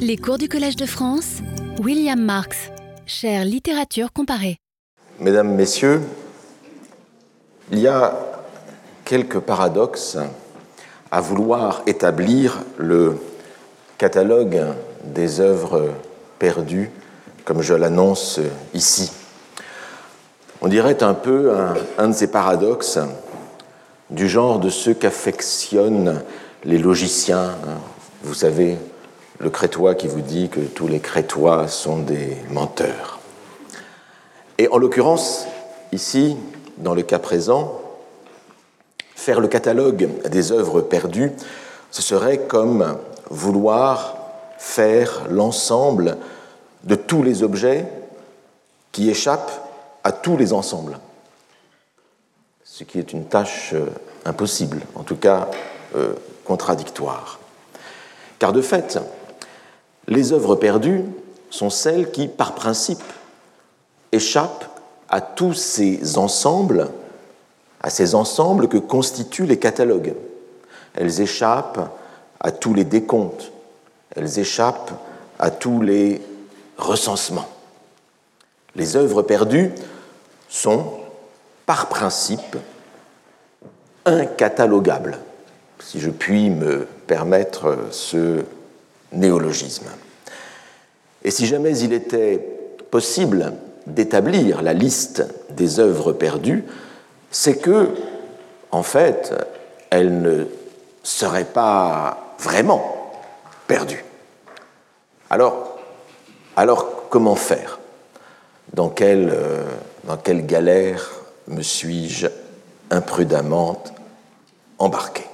Les cours du Collège de France, William Marx, chère littérature comparée. Mesdames, Messieurs, il y a quelques paradoxes à vouloir établir le catalogue des œuvres perdues, comme je l'annonce ici. On dirait un peu un, de ces paradoxes du genre de ceux qu'affectionnent les logiciens. Vous savez, le crétois qui vous dit que tous les crétois sont des menteurs. Et en l'occurrence, ici, dans le cas présent, faire le catalogue des œuvres perdues, ce serait comme vouloir faire l'ensemble de tous les objets qui échappent à tous les ensembles, ce qui est une tâche euh, impossible, en tout cas euh, contradictoire. Car de fait, les œuvres perdues sont celles qui, par principe, échappent à tous ces ensembles, à ces ensembles que constituent les catalogues. Elles échappent à tous les décomptes, elles échappent à tous les recensements. Les œuvres perdues sont, par principe, incatalogables, si je puis me permettre ce néologisme. Et si jamais il était possible d'établir la liste des œuvres perdues, c'est que, en fait, elles ne seraient pas vraiment perdues. Alors, alors comment faire? Dans quelle, euh, dans quelle galère me suis-je imprudemment embarqué?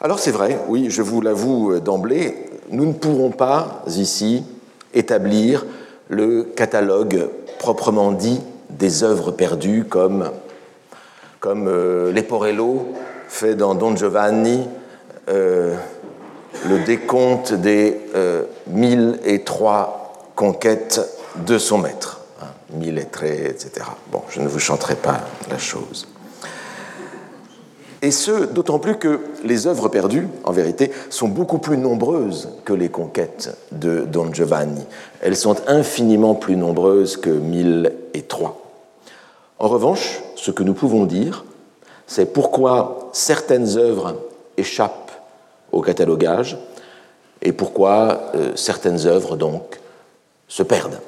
Alors c'est vrai, oui, je vous l'avoue d'emblée, nous ne pourrons pas ici établir le catalogue proprement dit des œuvres perdues comme, comme euh, Leporello fait dans Don Giovanni euh, le décompte des euh, mille et trois conquêtes de son maître. Hein, mille et très, etc. Bon, je ne vous chanterai pas la chose et ce, d'autant plus que les œuvres perdues, en vérité, sont beaucoup plus nombreuses que les conquêtes de Don Giovanni. Elles sont infiniment plus nombreuses que 1003. En revanche, ce que nous pouvons dire, c'est pourquoi certaines œuvres échappent au catalogage et pourquoi euh, certaines œuvres, donc, se perdent.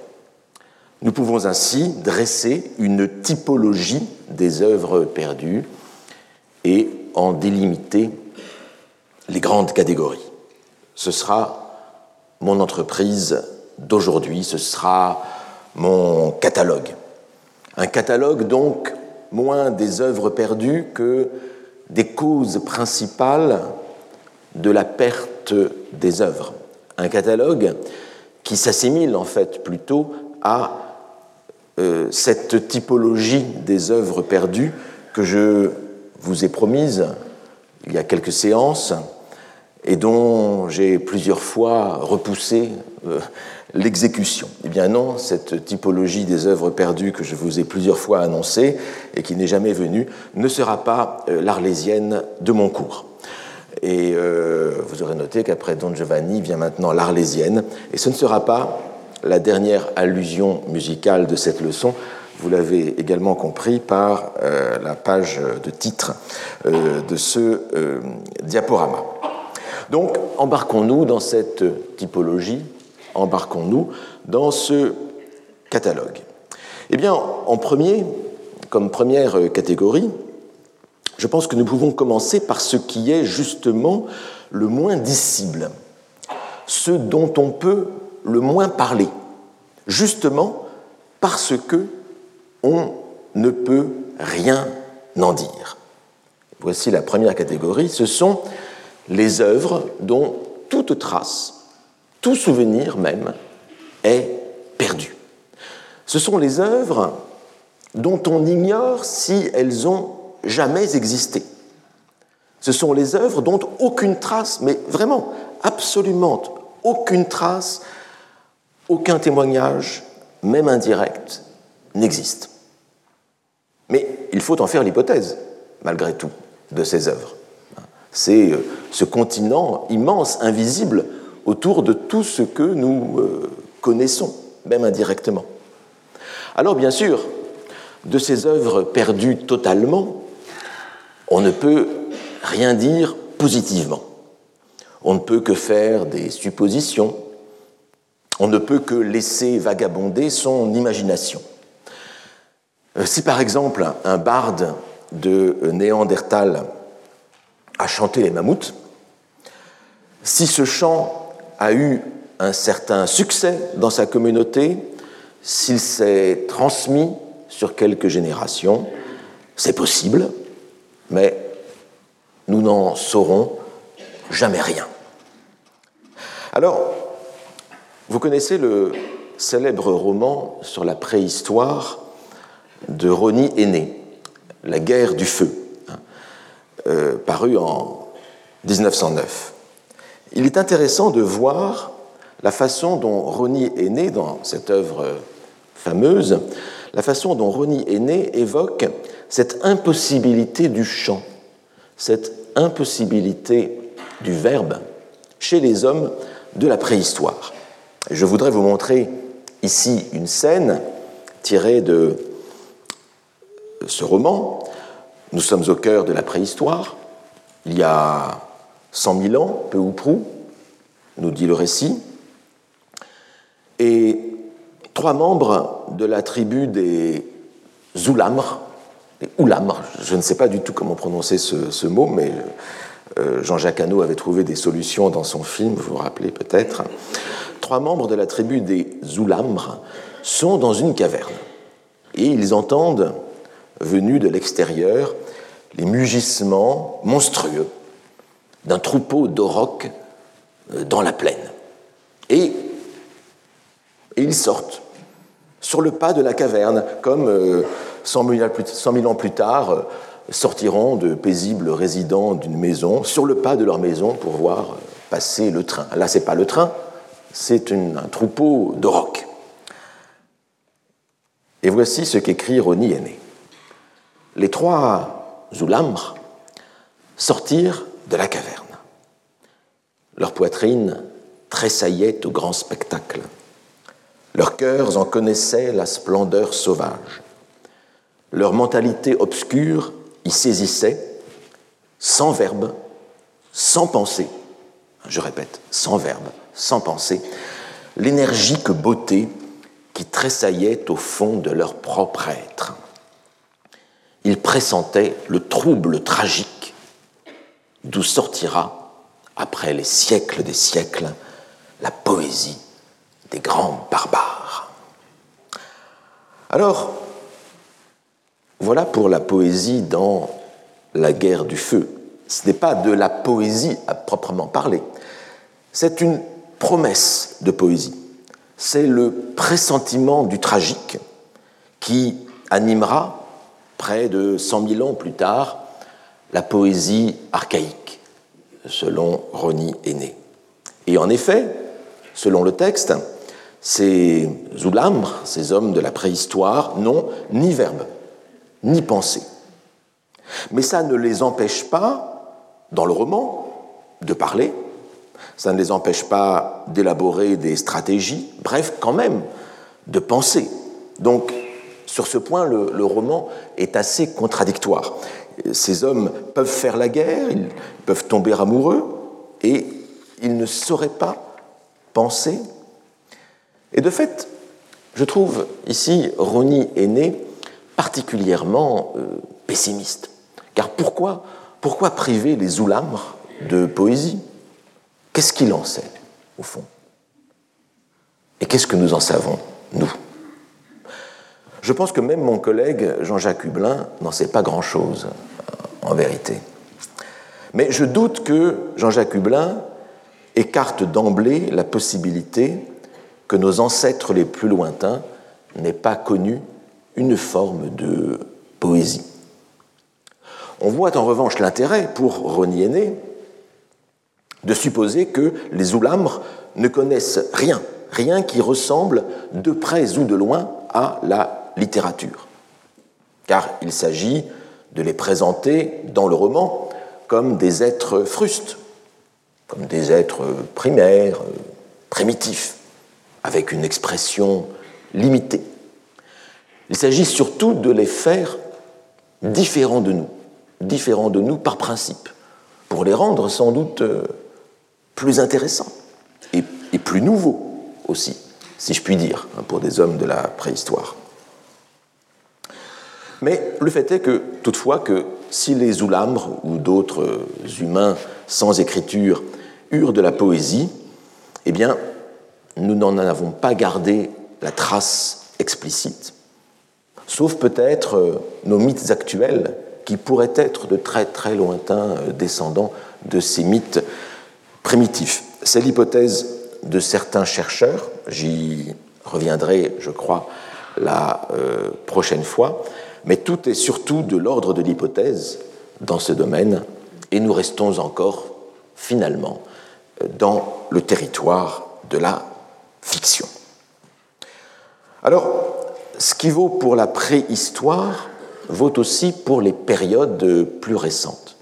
Nous pouvons ainsi dresser une typologie des œuvres perdues et en délimiter les grandes catégories. Ce sera mon entreprise d'aujourd'hui, ce sera mon catalogue. Un catalogue donc moins des œuvres perdues que des causes principales de la perte des œuvres. Un catalogue qui s'assimile en fait plutôt à euh, cette typologie des œuvres perdues que je vous ai promise il y a quelques séances et dont j'ai plusieurs fois repoussé euh, l'exécution. Eh bien non, cette typologie des œuvres perdues que je vous ai plusieurs fois annoncée et qui n'est jamais venue ne sera pas euh, l'arlésienne de mon cours. Et euh, vous aurez noté qu'après Don Giovanni vient maintenant l'arlésienne, et ce ne sera pas la dernière allusion musicale de cette leçon, vous l'avez également compris par euh, la page de titre euh, de ce euh, diaporama. Donc, embarquons-nous dans cette typologie, embarquons-nous dans ce catalogue. Eh bien, en premier, comme première catégorie, je pense que nous pouvons commencer par ce qui est justement le moins dissible, ce dont on peut le moins parler, justement parce que on ne peut rien en dire. Voici la première catégorie, ce sont les œuvres dont toute trace, tout souvenir même, est perdu. Ce sont les œuvres dont on ignore si elles ont jamais existé. Ce sont les œuvres dont aucune trace, mais vraiment, absolument aucune trace, aucun témoignage, même indirect, n'existe. Mais il faut en faire l'hypothèse, malgré tout, de ces œuvres. C'est euh, ce continent immense, invisible, autour de tout ce que nous euh, connaissons, même indirectement. Alors bien sûr, de ces œuvres perdues totalement, on ne peut rien dire positivement. On ne peut que faire des suppositions, on ne peut que laisser vagabonder son imagination. Euh, si par exemple un barde de Néandertal a chanté les mammouths, si ce chant a eu un certain succès dans sa communauté, s'il s'est transmis sur quelques générations, c'est possible, mais nous n'en saurons jamais rien. Alors, vous connaissez le célèbre roman sur la préhistoire de Ronnie Aîné, La guerre du feu, hein, euh, paru en 1909. Il est intéressant de voir la façon dont Ronnie Aîné, dans cette œuvre fameuse, la façon dont Ronnie Aîné évoque cette impossibilité du chant, cette impossibilité du verbe chez les hommes de la préhistoire. Je voudrais vous montrer ici une scène tirée de ce roman. Nous sommes au cœur de la préhistoire. Il y a 100 000 ans, peu ou prou, nous dit le récit. Et trois membres de la tribu des Zoulamres, les Oulamres, je ne sais pas du tout comment prononcer ce, mot, mais euh, Jean-Jacques Hano avait trouvé des solutions dans son film, vous vous rappelez peut-être trois membres de la tribu des Zoulamres sont dans une caverne et ils entendent, venus de l'extérieur, les mugissements monstrueux d'un troupeau d'aurochs euh, dans la plaine. Et, ils sortent sur le pas de la caverne, comme 100 euh, 000 ans plus tard euh, sortiront de paisibles résidents d'une maison sur le pas de leur maison pour voir passer le train. Là, c'est pas le train, c'est un troupeau de rocs. Et voici ce qu'écrit Roni Aîné. Les trois Zoulamres sortirent de la caverne. Leur poitrine tressaillait au grand spectacle. Leurs cœurs en connaissaient la splendeur sauvage. Leur mentalité obscure y saisissait, sans verbe, sans pensée. Je répète, sans verbe, sans penser, l'énergique beauté qui tressaillait au fond de leur propre être. Ils pressentaient le trouble tragique d'où sortira, après les siècles des siècles, la poésie des grands barbares. Alors, voilà pour la poésie dans la guerre du feu. Ce n'est pas de la poésie à proprement parler, c'est une promesse de poésie. C'est le pressentiment du tragique qui animera, près de 100 000 ans plus tard, la poésie archaïque, selon Rony Aîné. Et en effet, selon le texte, ces Zoulamres, ces hommes de la préhistoire, n'ont ni verbe, ni pensée. Mais ça ne les empêche pas, dans le roman, de parler, ça ne les empêche pas d'élaborer des stratégies, bref, quand même, de penser. Donc, sur ce point, le, roman est assez contradictoire. Ces hommes peuvent faire la guerre, ils peuvent tomber amoureux, et ils ne sauraient pas penser. Et de fait, je trouve ici Rony Aîné particulièrement euh, pessimiste. Car pourquoi, pourquoi priver les Oulamres de poésie? Qu'est-ce qu'il en sait, au fond? Et qu'est-ce que nous en savons, nous? Je pense que même mon collègue Jean-Jacques Hublin n'en sait pas grand-chose, en vérité. Mais je doute que Jean-Jacques Hublin écarte d'emblée la possibilité que nos ancêtres les plus lointains n'aient pas connu une forme de poésie. On voit en revanche l'intérêt pour Rony de supposer que les Oulamres ne connaissent rien, rien qui ressemble de près ou de loin à la Car il s'agit de les présenter dans le roman comme des êtres frustes, comme des êtres primaires, primitifs, avec une expression limitée. Il s'agit surtout de les faire différents de nous, différents de nous par principe, pour les rendre sans doute euh, plus intéressants et, plus nouveaux aussi, si je puis dire, hein, pour des hommes de la préhistoire. Mais le fait est que, toutefois, que si les Oulambres ou d'autres humains sans écriture eurent de la poésie, eh bien, nous n'en avons pas gardé la trace explicite, sauf peut-être euh, nos mythes actuels qui pourraient être de très très lointains euh, descendants de ces mythes primitifs. C'est l'hypothèse de certains chercheurs, j'y reviendrai, je crois, la euh, prochaine fois, mais tout est surtout de l'ordre de l'hypothèse dans ce domaine, et nous restons encore, finalement, dans le territoire de la fiction. Alors, ce qui vaut pour la préhistoire vaut aussi pour les périodes plus récentes.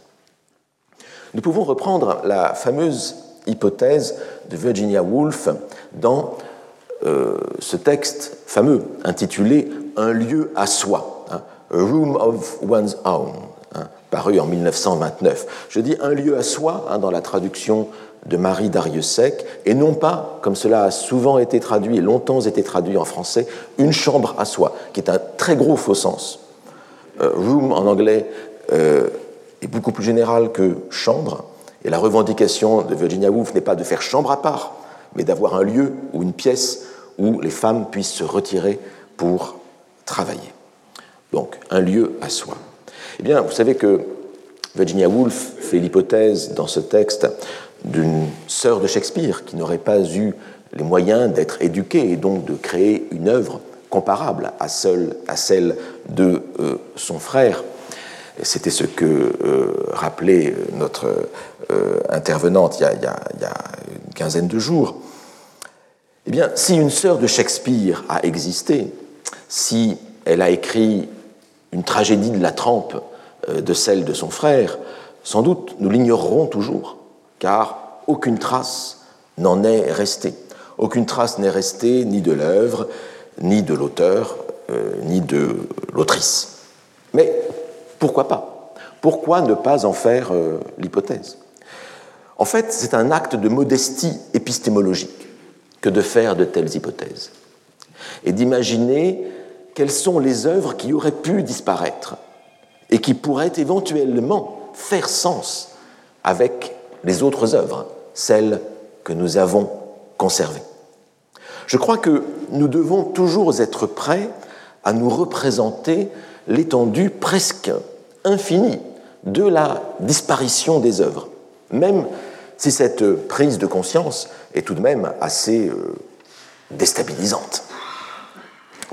Nous pouvons reprendre la fameuse hypothèse de Virginia Woolf dans euh, ce texte fameux intitulé Un lieu à soi, A Room of One's Own, hein, paru en 1929. Je dis un lieu à soi hein, dans la traduction de Marie Dariussec, et non pas, comme cela a souvent été traduit et longtemps été traduit en français, une chambre à soi, qui est un très gros faux sens. Euh, room en anglais euh, est beaucoup plus général que chambre, et la revendication de Virginia Woolf n'est pas de faire chambre à part, mais d'avoir un lieu ou une pièce où les femmes puissent se retirer pour travailler. Donc, un lieu à soi. Eh bien, vous savez que Virginia Woolf fait l'hypothèse dans ce texte d'une sœur de Shakespeare qui n'aurait pas eu les moyens d'être éduquée et donc de créer une œuvre comparable à, celle de euh, son frère. C'était ce que euh, rappelait notre euh, intervenante il y, a, une quinzaine de jours. Eh bien, si une sœur de Shakespeare a existé, si elle a écrit une tragédie de la trempe de celle de son frère, sans doute nous l'ignorerons toujours car aucune trace n'en est restée. Aucune trace n'est restée ni de l'œuvre, ni de l'auteur, euh, ni de l'autrice. Mais pourquoi pas? Pourquoi ne pas en faire euh, l'hypothèse? En fait, c'est un acte de modestie épistémologique que de faire de telles hypothèses et d'imaginer quelles sont les œuvres qui auraient pu disparaître et qui pourraient éventuellement faire sens avec les autres œuvres, celles que nous avons conservées. Je crois que nous devons toujours être prêts à nous représenter l'étendue presque infinie de la disparition des œuvres, même si cette prise de conscience est tout de même assez euh, déstabilisante.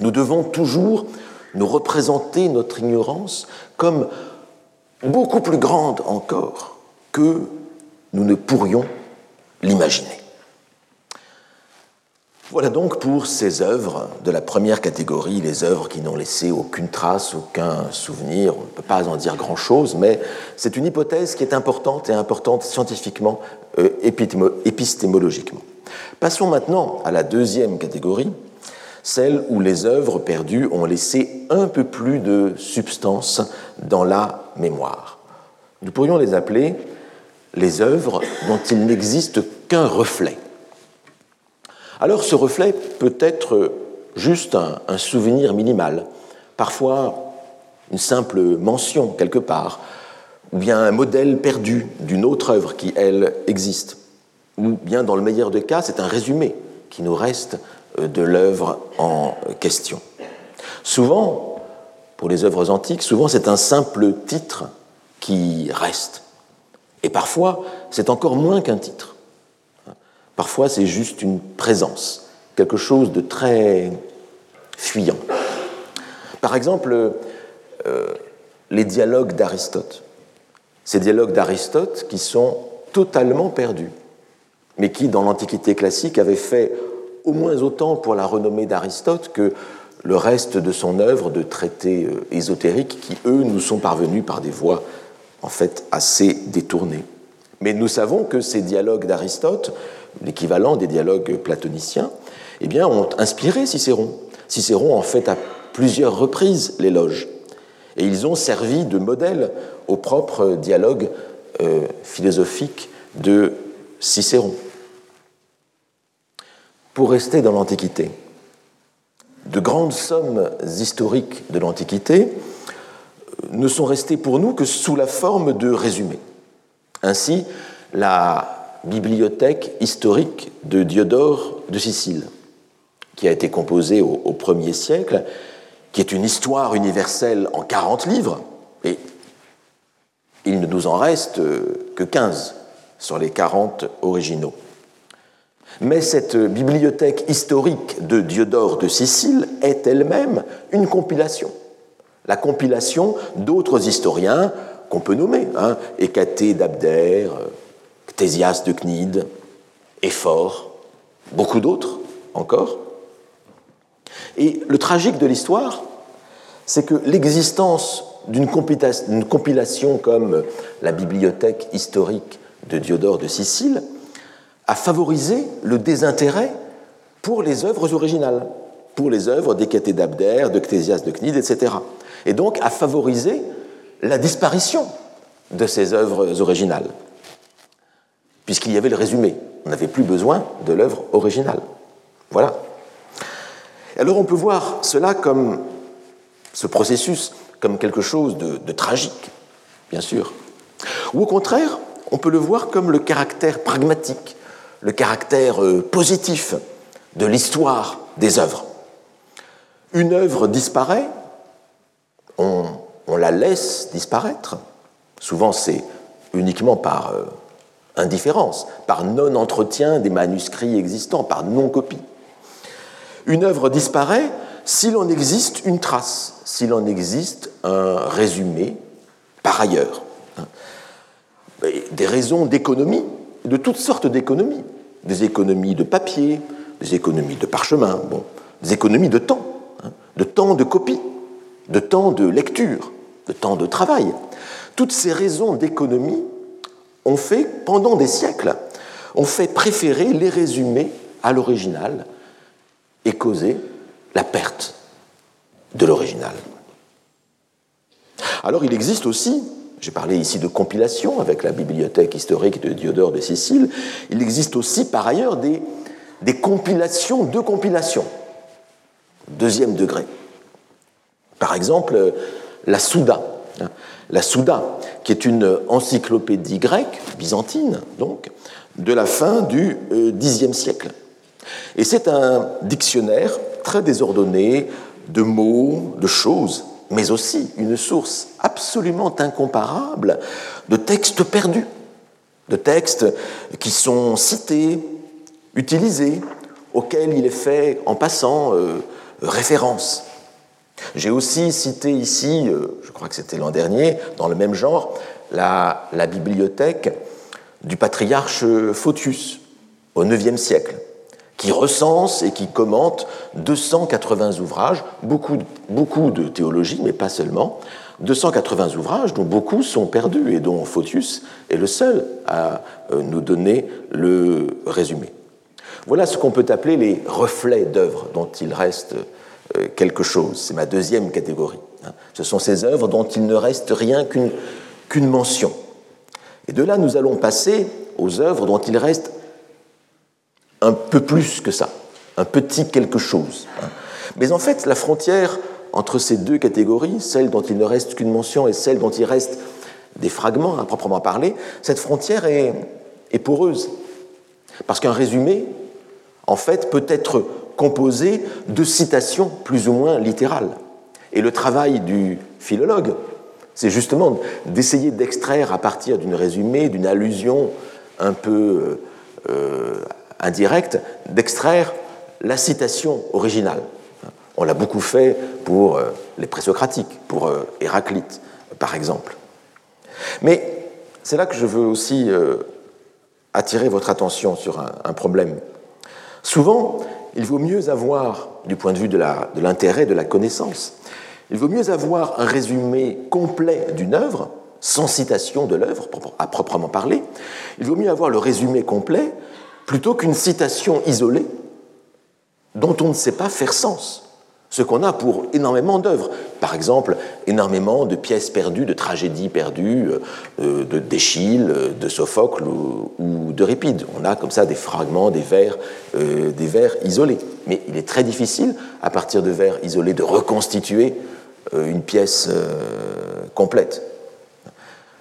Nous devons toujours nous représenter notre ignorance comme beaucoup plus grande encore que nous ne pourrions l'imaginer. Voilà donc pour ces œuvres de la première catégorie, les œuvres qui n'ont laissé aucune trace, aucun souvenir. On ne peut pas en dire grand-chose, mais c'est une hypothèse qui est importante et importante scientifiquement, euh, épistémologiquement. Passons maintenant à la deuxième catégorie, celle où les œuvres perdues ont laissé un peu plus de substance dans la mémoire. Nous pourrions les appeler les œuvres dont il n'existe qu'un reflet. Alors ce reflet peut être juste un, souvenir minimal, parfois une simple mention quelque part, ou bien un modèle perdu d'une autre œuvre qui, elle, existe, ou bien dans le meilleur des cas, c'est un résumé qui nous reste de l'œuvre en question. Souvent, pour les œuvres antiques, souvent c'est un simple titre qui reste. Et parfois, c'est encore moins qu'un titre. Parfois, c'est juste une présence, quelque chose de très fuyant. Par exemple, euh, les dialogues d'Aristote. Ces dialogues d'Aristote qui sont totalement perdus, mais qui, dans l'Antiquité classique, avaient fait au moins autant pour la renommée d'Aristote que le reste de son œuvre de traités euh, ésotériques qui, eux, nous sont parvenus par des voies en fait assez détourné. Mais nous savons que ces dialogues d'Aristote, l'équivalent des dialogues platoniciens, eh ont inspiré Cicéron. Cicéron en fait à plusieurs reprises l'éloge. Et ils ont servi de modèle au propre dialogue euh, philosophique de Cicéron. Pour rester dans l'Antiquité, de grandes sommes historiques de l'Antiquité ne sont restées pour nous que sous la forme de résumés. Ainsi, la bibliothèque historique de Diodore de Sicile, qui a été composée au, au premier siècle, qui est une histoire universelle en 40 livres, et il ne nous en reste que 15 sur les 40 originaux. Mais cette bibliothèque historique de Diodore de Sicile est elle-même une compilation. La compilation d'autres historiens qu'on peut nommer, hein, Hécaté d'Abdère, Ctésias de Cnide, Éphore, beaucoup d'autres encore. Et le tragique de l'histoire, c'est que l'existence d'une compilation comme la bibliothèque historique de Diodore de Sicile a favorisé le désintérêt pour les œuvres originales, pour les œuvres d'Hécaté d'Abdère, de Ctésias de Cnide, etc. Et donc a favorisé la disparition de ces œuvres originales, puisqu'il y avait le résumé. On n'avait plus besoin de l'œuvre originale. Voilà. Alors on peut voir cela comme ce processus comme quelque chose de, tragique, bien sûr. Ou au contraire, on peut le voir comme le caractère pragmatique, le caractère euh, positif de l'histoire des œuvres. Une œuvre disparaît, on, la laisse disparaître. Souvent, c'est uniquement par euh, indifférence, par non-entretien des manuscrits existants, par non-copie. Une œuvre disparaît s'il en existe une trace, s'il en existe un résumé par ailleurs. Des raisons d'économie, de toutes sortes d'économies, des économies de papier, des économies de parchemin, des économies de temps, hein, de temps de copie, de temps de lecture, de temps de travail. Toutes ces raisons d'économie ont fait, pendant des siècles, ont fait préférer les résumés à l'original et causé la perte de l'original. Alors il existe aussi, j'ai parlé ici de compilation avec la bibliothèque historique de Diodore de Sicile, il existe aussi par ailleurs des, compilations de compilations, deuxième degré. Par exemple, la Souda. La Souda, qui est une encyclopédie grecque, byzantine donc, de la fin du Xe euh, siècle. Et c'est un dictionnaire très désordonné de mots, de choses, mais aussi une source absolument incomparable de textes perdus, de textes qui sont cités, utilisés, auxquels il est fait en passant euh, référence. J'ai aussi cité ici, euh, je crois que c'était l'an dernier, dans le même genre, la, la bibliothèque du patriarche Photius au IXe siècle qui recense et qui commente 280 ouvrages, beaucoup, beaucoup de théologie, mais pas seulement, 280 ouvrages dont beaucoup sont perdus et dont Photius est le seul à euh, nous donner le résumé. Voilà ce qu'on peut appeler les reflets d'œuvres dont il reste euh, quelque chose. C'est ma deuxième catégorie. Hein. Ce sont ces œuvres dont il ne reste rien qu'une mention. Et de là, nous allons passer aux œuvres dont il reste un peu plus que ça, un petit quelque chose. Hein. Mais en fait, la frontière entre ces deux catégories, celle dont il ne reste qu'une mention et celle dont il reste des fragments à proprement parler, cette frontière est, poreuse. Parce qu'un résumé, en fait, peut être composé de citations plus ou moins littérales. Et le travail du philologue, c'est justement d'essayer d'extraire à partir d'une résumé, d'une allusion un peu euh, indirecte d'extraire la citation originale. On l'a beaucoup fait pour euh, les présocratiques, pour euh, Héraclite, par exemple. Mais c'est là que je veux aussi euh, attirer votre attention sur un problème. Souvent, il vaut mieux avoir, du point de vue de l'intérêt de, de la connaissance, il vaut mieux avoir un résumé complet d'une œuvre sans citation de l'œuvre à proprement parler, il vaut mieux avoir le résumé complet plutôt qu'une citation isolée dont on ne sait pas faire sens. Ce qu'on a pour énormément d'œuvres. Par exemple, énormément de pièces perdues, de tragédies perdues, euh, de d'Échille, de Sophocle ou, d'Euripide. On a comme ça des fragments, des vers, euh, des vers isolés. Mais il est très difficile, à partir de vers isolés, de reconstituer euh, une pièce complète.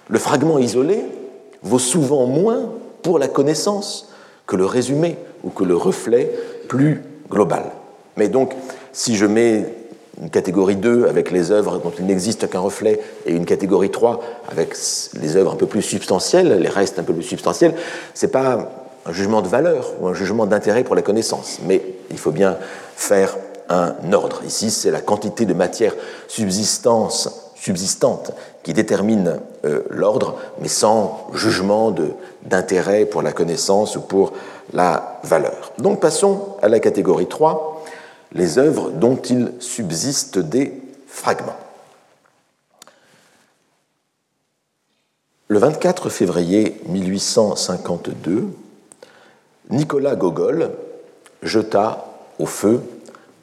Le fragment isolé vaut souvent moins pour la connaissance que le résumé ou que le reflet plus global. Mais donc, si je mets une catégorie 2 avec les œuvres dont il n'existe qu'un reflet et une catégorie 3 avec les œuvres un peu plus substantielles, les restes un peu plus substantiels, ce n'est pas un jugement de valeur ou un jugement d'intérêt pour la connaissance, mais il faut bien faire un ordre. Ici, c'est la quantité de matière subsistance subsistante qui détermine euh, l'ordre, mais sans jugement d'intérêt pour la connaissance ou pour la valeur. Donc passons à la catégorie 3, les œuvres dont il subsiste des fragments. Le 24 février 1852, Nicolas Gogol jeta au feu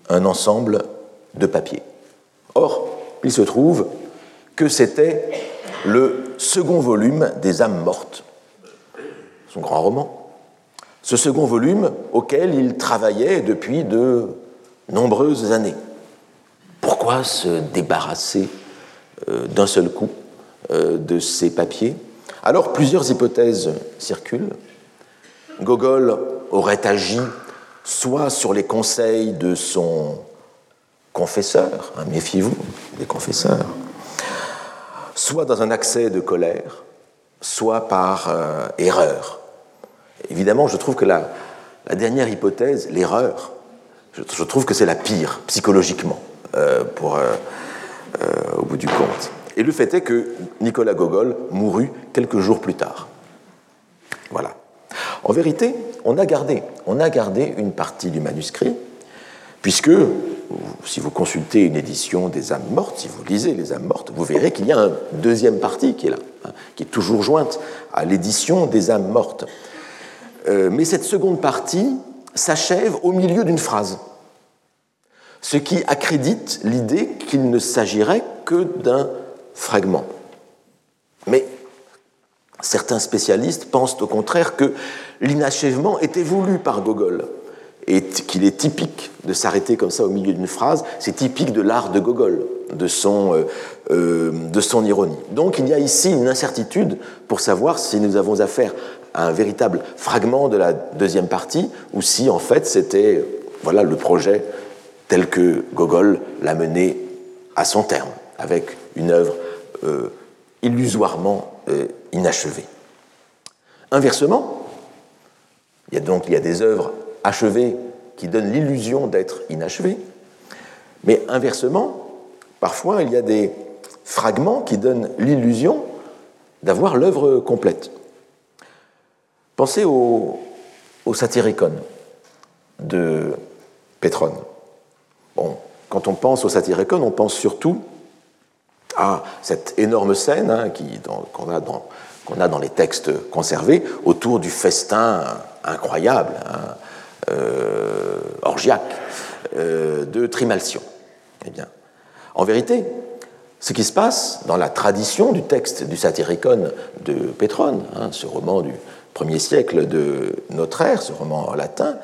un ensemble de papiers. Or, il se trouve que c'était le second volume des âmes mortes, son grand roman. Ce second volume auquel il travaillait depuis de nombreuses années. Pourquoi se débarrasser euh, d'un seul coup euh, de ces papiers? Alors plusieurs hypothèses circulent. Gogol aurait agi soit sur les conseils de son confesseur, hein, méfiez-vous des confesseurs, soit dans un accès de colère, soit par euh, erreur. Évidemment, je trouve que la, dernière hypothèse, l'erreur, je, trouve que c'est la pire psychologiquement euh, pour, euh, au bout du compte. Et le fait est que Nicolas Gogol mourut quelques jours plus tard. Voilà. En vérité, on a gardé, on a gardé une partie du manuscrit, puisque si vous consultez une édition des âmes mortes, si vous lisez les âmes mortes, vous verrez qu'il y a une deuxième partie qui est là, hein, qui est toujours jointe à l'édition des âmes mortes. Euh, mais cette seconde partie s'achève au milieu d'une phrase, ce qui accrédite l'idée qu'il ne s'agirait que d'un fragment. Mais certains spécialistes pensent au contraire que l'inachèvement était voulu par Gogol et qu'il est typique de s'arrêter comme ça au milieu d'une phrase, c'est typique de l'art de Gogol, de son, euh, euh, de son ironie. Donc il y a ici une incertitude pour savoir si nous avons affaire à un véritable fragment de la deuxième partie ou si en fait c'était voilà, le projet tel que Gogol l'a mené à son terme, avec une œuvre euh, illusoirement inachevée. Inversement, il y a donc il y a des œuvres achevé qui donne l'illusion d'être inachevé, mais inversement, parfois il y a des fragments qui donnent l'illusion d'avoir l'œuvre complète. Pensez au, Satyricon de Pétrone. Bon, quand on pense au Satyricon, on pense surtout à cette énorme scène hein, qu'on a, dans les textes conservés autour du festin incroyable. Hein, orgiaque euh, de Trimalcion. Eh bien, en vérité, ce qui se passe dans la tradition du texte du Satyricon de Pétrone, hein, ce roman du premier siècle de notre ère, ce roman latin,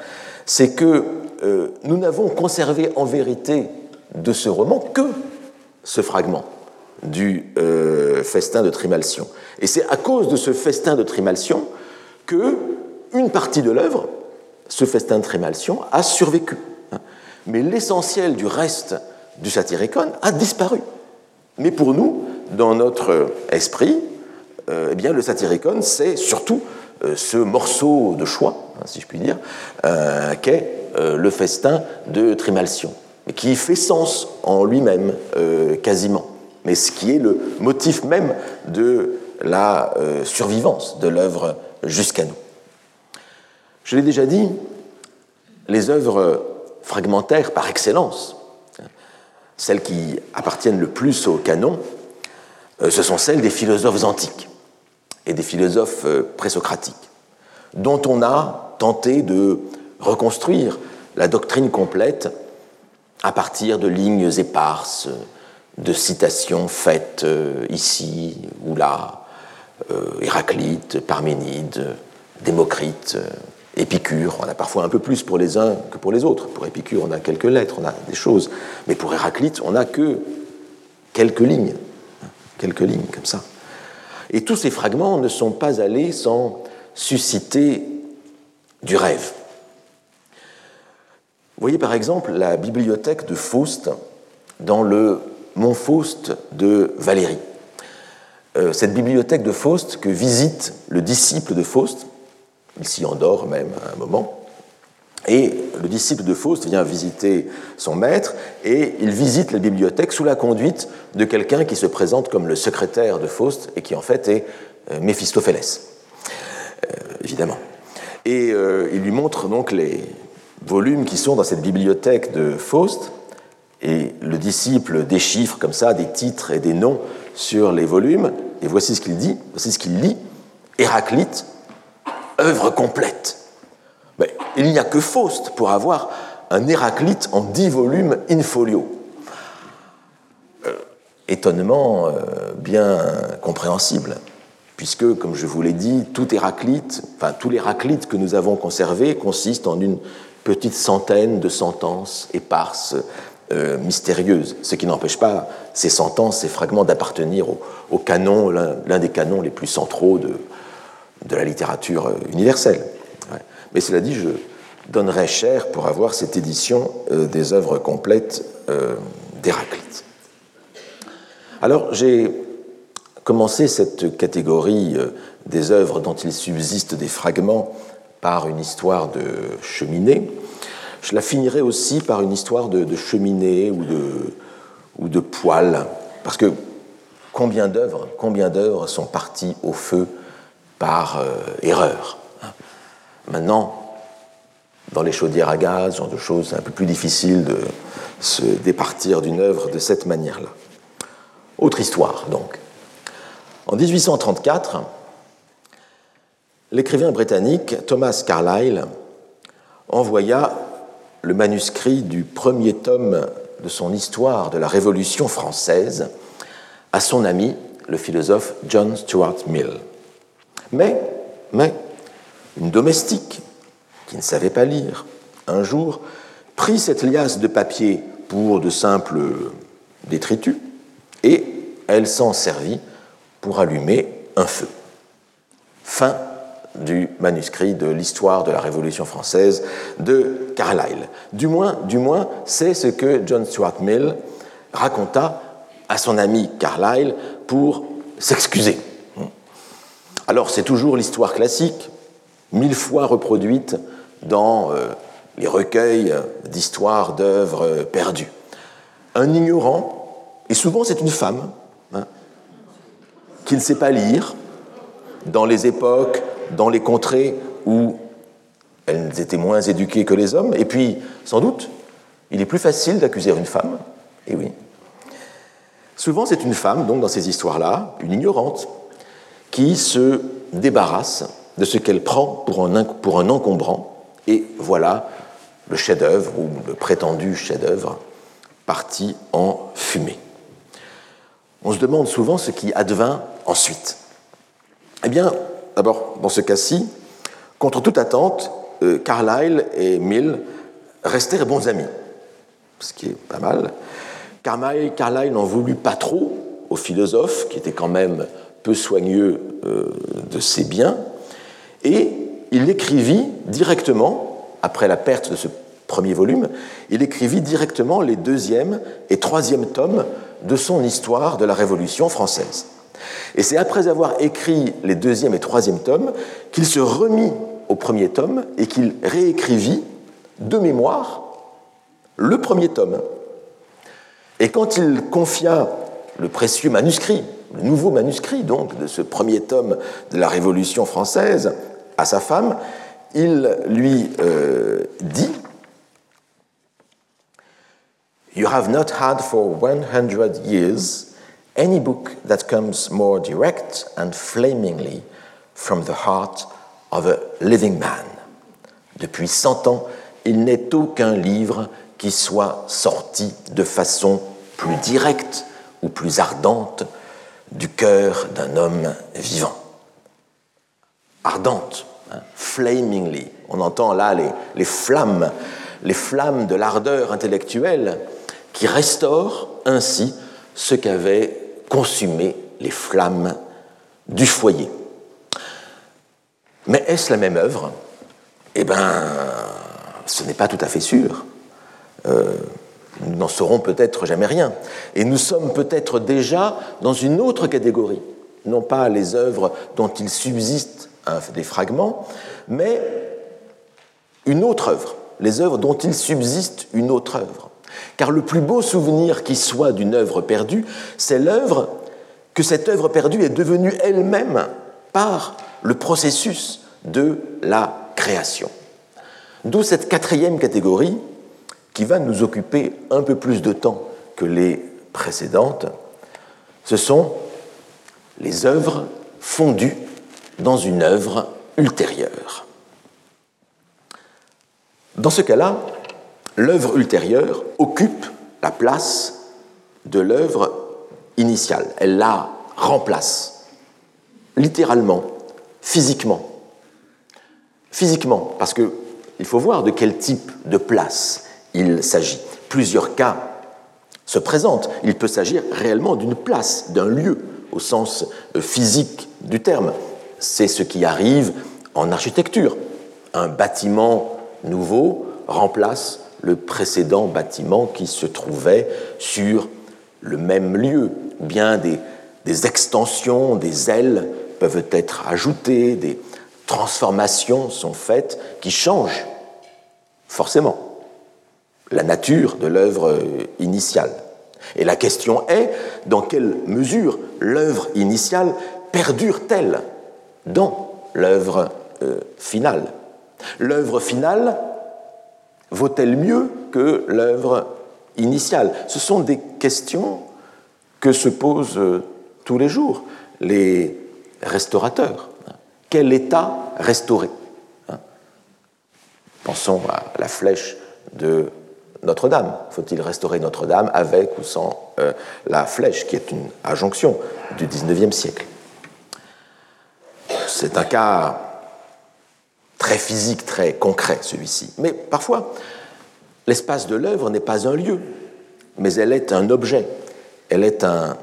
c'est que euh, nous n'avons conservé en vérité de ce roman que ce fragment du festin de Trimalcion. Et c'est à cause de ce festin de Trimalcion que une partie de l'œuvre ce festin de Trémalcion a survécu. Mais l'essentiel du reste du Satyricon a disparu. Mais pour nous, dans notre esprit, euh, eh bien, le Satyricon, c'est surtout euh, ce morceau de choix, hein, si je puis dire, euh, qu'est le festin de Trimalcion, qui fait sens en lui-même quasiment, mais ce qui est le motif même de la survivance de l'œuvre jusqu'à nous. Je l'ai déjà dit, les œuvres fragmentaires par excellence, celles qui appartiennent le plus au canon, euh, ce sont celles des philosophes antiques et des philosophes euh, présocratiques, dont on a tenté de reconstruire la doctrine complète à partir de lignes éparses, de citations faites euh, ici ou là, Héraclite, Parménide, Démocrite, Épicure. On a parfois un peu plus pour les uns que pour les autres. Pour Épicure, on a quelques lettres, on a des choses. Mais pour Héraclite, on n'a que quelques lignes. Quelques lignes comme ça. Et tous ces fragments ne sont pas allés sans susciter du rêve. Voyez par exemple la bibliothèque de Faust dans le Mont Faust de Valérie. Euh, cette bibliothèque de Faust que visite le disciple de Faust, il s'y endort même à un moment, et le disciple de Faust vient visiter son maître et il visite la bibliothèque sous la conduite de quelqu'un qui se présente comme le secrétaire de Faust et qui en fait est euh, Méphistophélès, euh, évidemment. Et il lui montre donc les volumes qui sont dans cette bibliothèque de Faust et le disciple déchiffre comme ça des titres et des noms sur les volumes, et voici ce qu'il dit, voici ce qu'il lit, Héraclite, œuvre complète. Il n'y a que Faust pour avoir un Héraclite en dix volumes in folio. Euh, étonnement euh, bien compréhensible, puisque, comme je vous l'ai dit, tout Héraclite, enfin tout l'Héraclite que nous avons conservé consiste en une petite centaine de sentences éparses, euh, mystérieuses, ce qui n'empêche pas ces sentences, ces fragments d'appartenir au, canon, l'un des canons les plus centraux de, de la littérature euh, universelle. Mais cela dit, je donnerais cher pour avoir cette édition euh, des œuvres complètes d'Héraclite. Alors j'ai commencé cette catégorie des œuvres dont il subsiste des fragments par une histoire de cheminée. Je la finirai aussi par une histoire de, cheminée ou de, ou de poêle, parce que combien d'œuvres, combien d'œuvres sont parties au feu par euh, erreur. Maintenant, dans les chaudières à gaz, ce genre de choses, c'est un peu plus difficile de se départir d'une œuvre de cette manière-là. Autre histoire, donc. En 1834, l'écrivain britannique Thomas Carlyle envoya le manuscrit du premier tome de son histoire de la Révolution française à son ami, le philosophe John Stuart Mill. Mais, mais, une domestique qui ne savait pas lire, un jour, prit cette liasse de papier pour de simples détritus et elle s'en servit pour allumer un feu. Fin du manuscrit de l'histoire de la Révolution française de Carlyle. Du moins, du moins c'est ce que John Stuart Mill raconta à son ami Carlyle pour s'excuser. Alors c'est toujours l'histoire classique, mille fois reproduite dans euh, les recueils d'histoires d'œuvres perdues. Un ignorant, et souvent c'est une femme, hein, qui ne sait pas lire, dans les époques, dans les contrées où elles étaient moins éduquées que les hommes, et puis sans doute, il est plus facile d'accuser une femme, et oui. Souvent c'est une femme, donc dans ces histoires-là, une ignorante, qui se débarrasse de ce qu'elle prend pour un, pour un encombrant, et voilà le chef-d'œuvre ou le prétendu chef-d'œuvre parti en fumée. On se demande souvent ce qui advint ensuite. Eh bien, d'abord, dans ce cas-ci, contre toute attente, euh, Carlyle et Mill restèrent bons amis, ce qui est pas mal. Carlyle n'en voulut pas trop au philosophe, qui était quand même peu soigneux euh, de ses biens, et il écrivit directement, après la perte de ce premier volume, il écrivit directement les deuxième et troisième tomes de son histoire de la Révolution française. Et c'est après avoir écrit les deuxième et troisième tomes qu'il se remit au premier tome et qu'il réécrivit de mémoire le premier tome. Et quand il confia le précieux manuscrit le nouveau manuscrit donc de ce premier tome de la Révolution française à sa femme, il lui euh, dit You have not had for 100 years any book that comes more direct and flamingly from the heart of a living man. Depuis cent ans, il n'est aucun livre qui soit sorti de façon plus directe ou plus ardente du cœur d'un homme vivant. Ardente, hein, flamingly. On entend là les, flammes, les flammes de l'ardeur intellectuelle qui restaurent ainsi ce qu'avaient consumé les flammes du foyer. Mais est-ce la même œuvre? Eh bien, ce n'est pas tout à fait sûr. Euh, nous n'en saurons peut-être jamais rien. Et nous sommes peut-être déjà dans une autre catégorie, non pas les œuvres dont il subsiste des fragments, mais une autre œuvre, les œuvres dont il subsiste une autre œuvre. Car le plus beau souvenir qui soit d'une œuvre perdue, c'est l'œuvre que cette œuvre perdue est devenue elle-même par le processus de la création. D'où cette quatrième catégorie qui va nous occuper un peu plus de temps que les précédentes. Ce sont les œuvres fondues dans une œuvre ultérieure. Dans ce cas-là, l'œuvre ultérieure occupe la place de l'œuvre initiale. Elle la remplace, littéralement, physiquement. Physiquement, parce qu'il faut voir de quel type de place il s'agit. Plusieurs cas se présentent. Il peut s'agir réellement d'une place, d'un lieu, au sens euh, physique du terme. C'est ce qui arrive en architecture. Un bâtiment nouveau remplace le précédent bâtiment qui se trouvait sur le même lieu, bien des, des extensions, des ailes peuvent être ajoutées, des transformations sont faites qui changent forcément la nature de l'œuvre initiale. Et la question est, dans quelle mesure l'œuvre initiale perdure-t-elle dans l'œuvre euh, finale? L'œuvre finale vaut-elle mieux que l'œuvre initiale? Ce sont des questions que se posent euh, tous les jours les restaurateurs. Quel état restaurer? Pensons à la flèche de notre-Dame. Faut-il restaurer Notre-Dame avec ou sans euh, la flèche, qui est une injonction du XIXe siècle? C'est un cas très physique, très concret, celui-ci. Mais parfois, l'espace de l'œuvre n'est pas un lieu, mais elle est un objet, elle est un,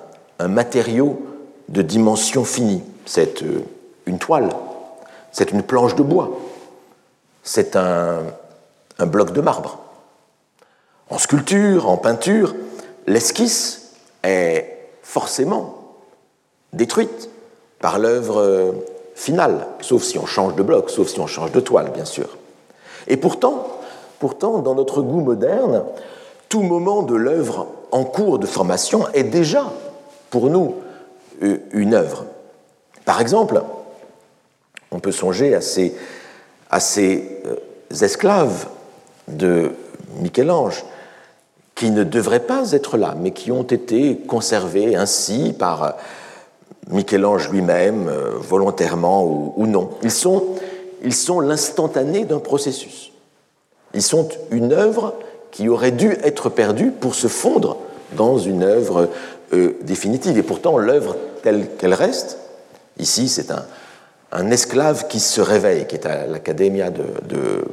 matériau de dimension finie. C'est euh, une toile, c'est une planche de bois, c'est un bloc de marbre en sculpture, en peinture, l'esquisse est forcément détruite par l'œuvre finale, sauf si on change de bloc, sauf si on change de toile, bien sûr. Et pourtant, pourtant, dans notre goût moderne, tout moment de l'œuvre en cours de formation est déjà, pour nous, une œuvre. Par exemple, on peut songer à ces, à ces euh, esclaves de Michel-Ange qui ne devraient pas être là, mais qui ont été conservés ainsi par euh, Michel-Ange lui-même, euh, volontairement ou, non. Ils sont, ils sont l'instantané d'un processus. Ils sont une œuvre qui aurait dû être perdue pour se fondre dans une œuvre euh, définitive. Et pourtant, l'œuvre telle qu'elle reste, ici c'est un, esclave qui se réveille, qui est à l'Accademia de, de,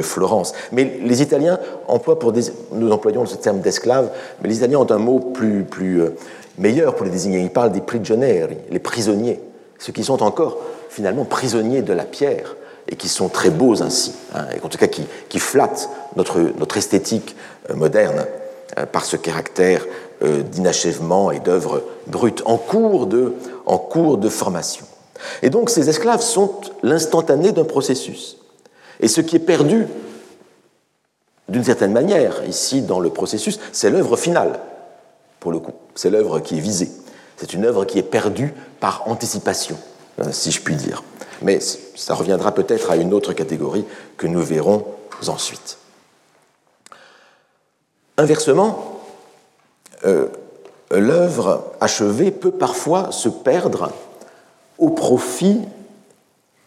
Florence. Mais les Italiens emploient pour des, nous employons ce terme d'esclave, mais les Italiens ont un mot plus, euh, meilleur pour les désigner. Ils parlent des prigionieri, les prisonniers, ceux qui sont encore finalement prisonniers de la pierre et qui sont très beaux ainsi, hein, et en tout cas qui, flattent notre, esthétique euh, moderne euh, par ce caractère d'inachèvement et d'œuvre brute en cours de formation. Et donc ces esclaves sont l'instantané d'un processus. Et ce qui est perdu, d'une certaine manière, ici dans le processus, c'est l'œuvre finale, pour le coup. C'est l'œuvre qui est visée. C'est une œuvre qui est perdue par anticipation, euh, si je puis dire. Mais ça reviendra peut-être à une autre catégorie que nous verrons ensuite. Inversement, euh, l'œuvre achevée peut parfois se perdre au profit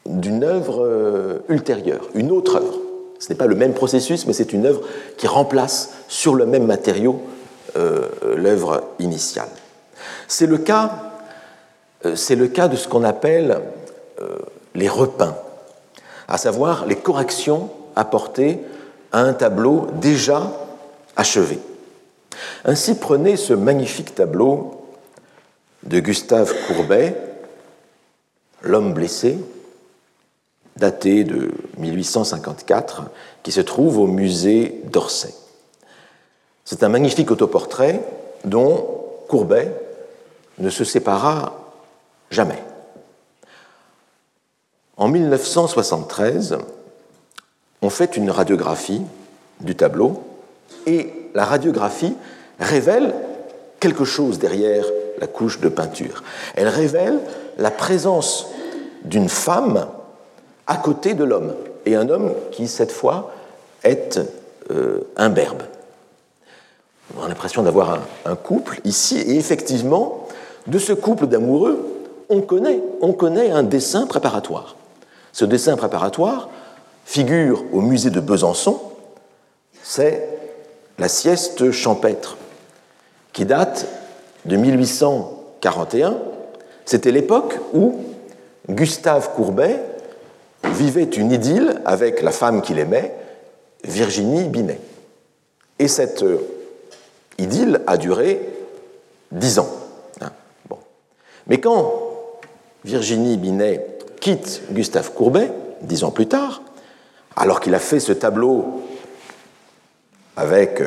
d'une œuvre euh, ultérieure, une autre œuvre. Ce n'est pas le même processus, mais c'est une œuvre qui remplace sur le même matériau euh, l'œuvre initiale. C'est le cas, euh, c'est le cas de ce qu'on appelle les repeints, à savoir les corrections apportées à un tableau déjà achevé. Ainsi, prenez ce magnifique tableau de Gustave Courbet, L'homme blessé, daté de 1854, qui se trouve au musée d'Orsay. C'est un magnifique autoportrait dont Courbet ne se sépara jamais. En 1973, on fait une radiographie du tableau et la radiographie révèle quelque chose derrière la couche de peinture. Elle révèle la présence d'une femme à côté de l'homme, et un homme qui, cette fois, est euh, imberbe. On a l'impression d'avoir un, couple ici, et effectivement, de ce couple d'amoureux, on connaît, on connaît un dessin préparatoire. Ce dessin préparatoire figure au musée de Besançon, c'est la sieste champêtre, qui date de 1841. C'était l'époque où Gustave Courbet vivait une idylle avec la femme qu'il aimait, Virginie Binet. Et cette euh, idylle a duré dix ans. Hein. Mais quand Virginie Binet quitte Gustave Courbet, dix ans plus tard, alors qu'il a fait ce tableau avec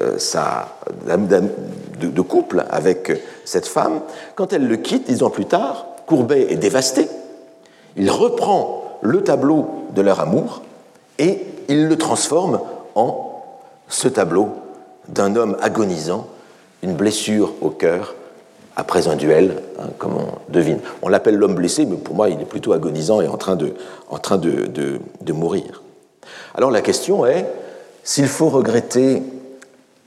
euh, sa, de, couple avec cette femme, quand elle le quitte dix ans plus tard, Courbet est dévasté. Il reprend le tableau de leur amour et il le transforme en ce tableau d'un homme agonisant, une blessure au cœur après un duel, hein, comme on devine. On l'appelle l'homme blessé, mais pour moi, il est plutôt agonisant et en train de, mourir. Alors la question est, s'il faut regretter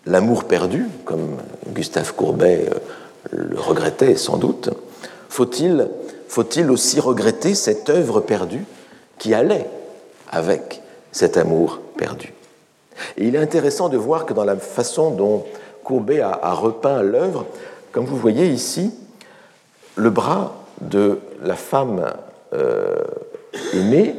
l'amour perdu, comme Gustave Courbet euh, le regrettait sans doute, faut-il faut aussi regretter cette œuvre perdue qui allait avec cet amour perdu Et il est intéressant de voir que dans la façon dont Courbet a, repeint l'œuvre, comme vous voyez ici, le bras de la femme euh, aimée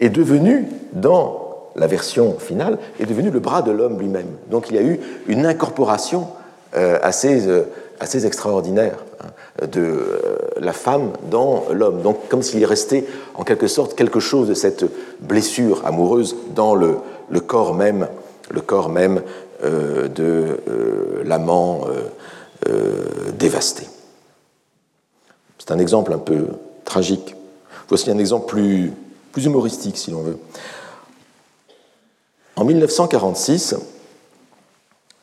est devenu, dans la version finale, est devenu le bras de l'homme lui-même. Donc il y a eu une incorporation euh, assez, euh, assez extraordinaire hein, de euh, la femme dans l'homme. Donc comme s'il y restait en quelque sorte quelque chose de cette blessure amoureuse dans le, le corps même, le corps même de l'amant dévasté. C'est un exemple un peu tragique. Voici un exemple plus, plus humoristique, si l'on veut. En 1946,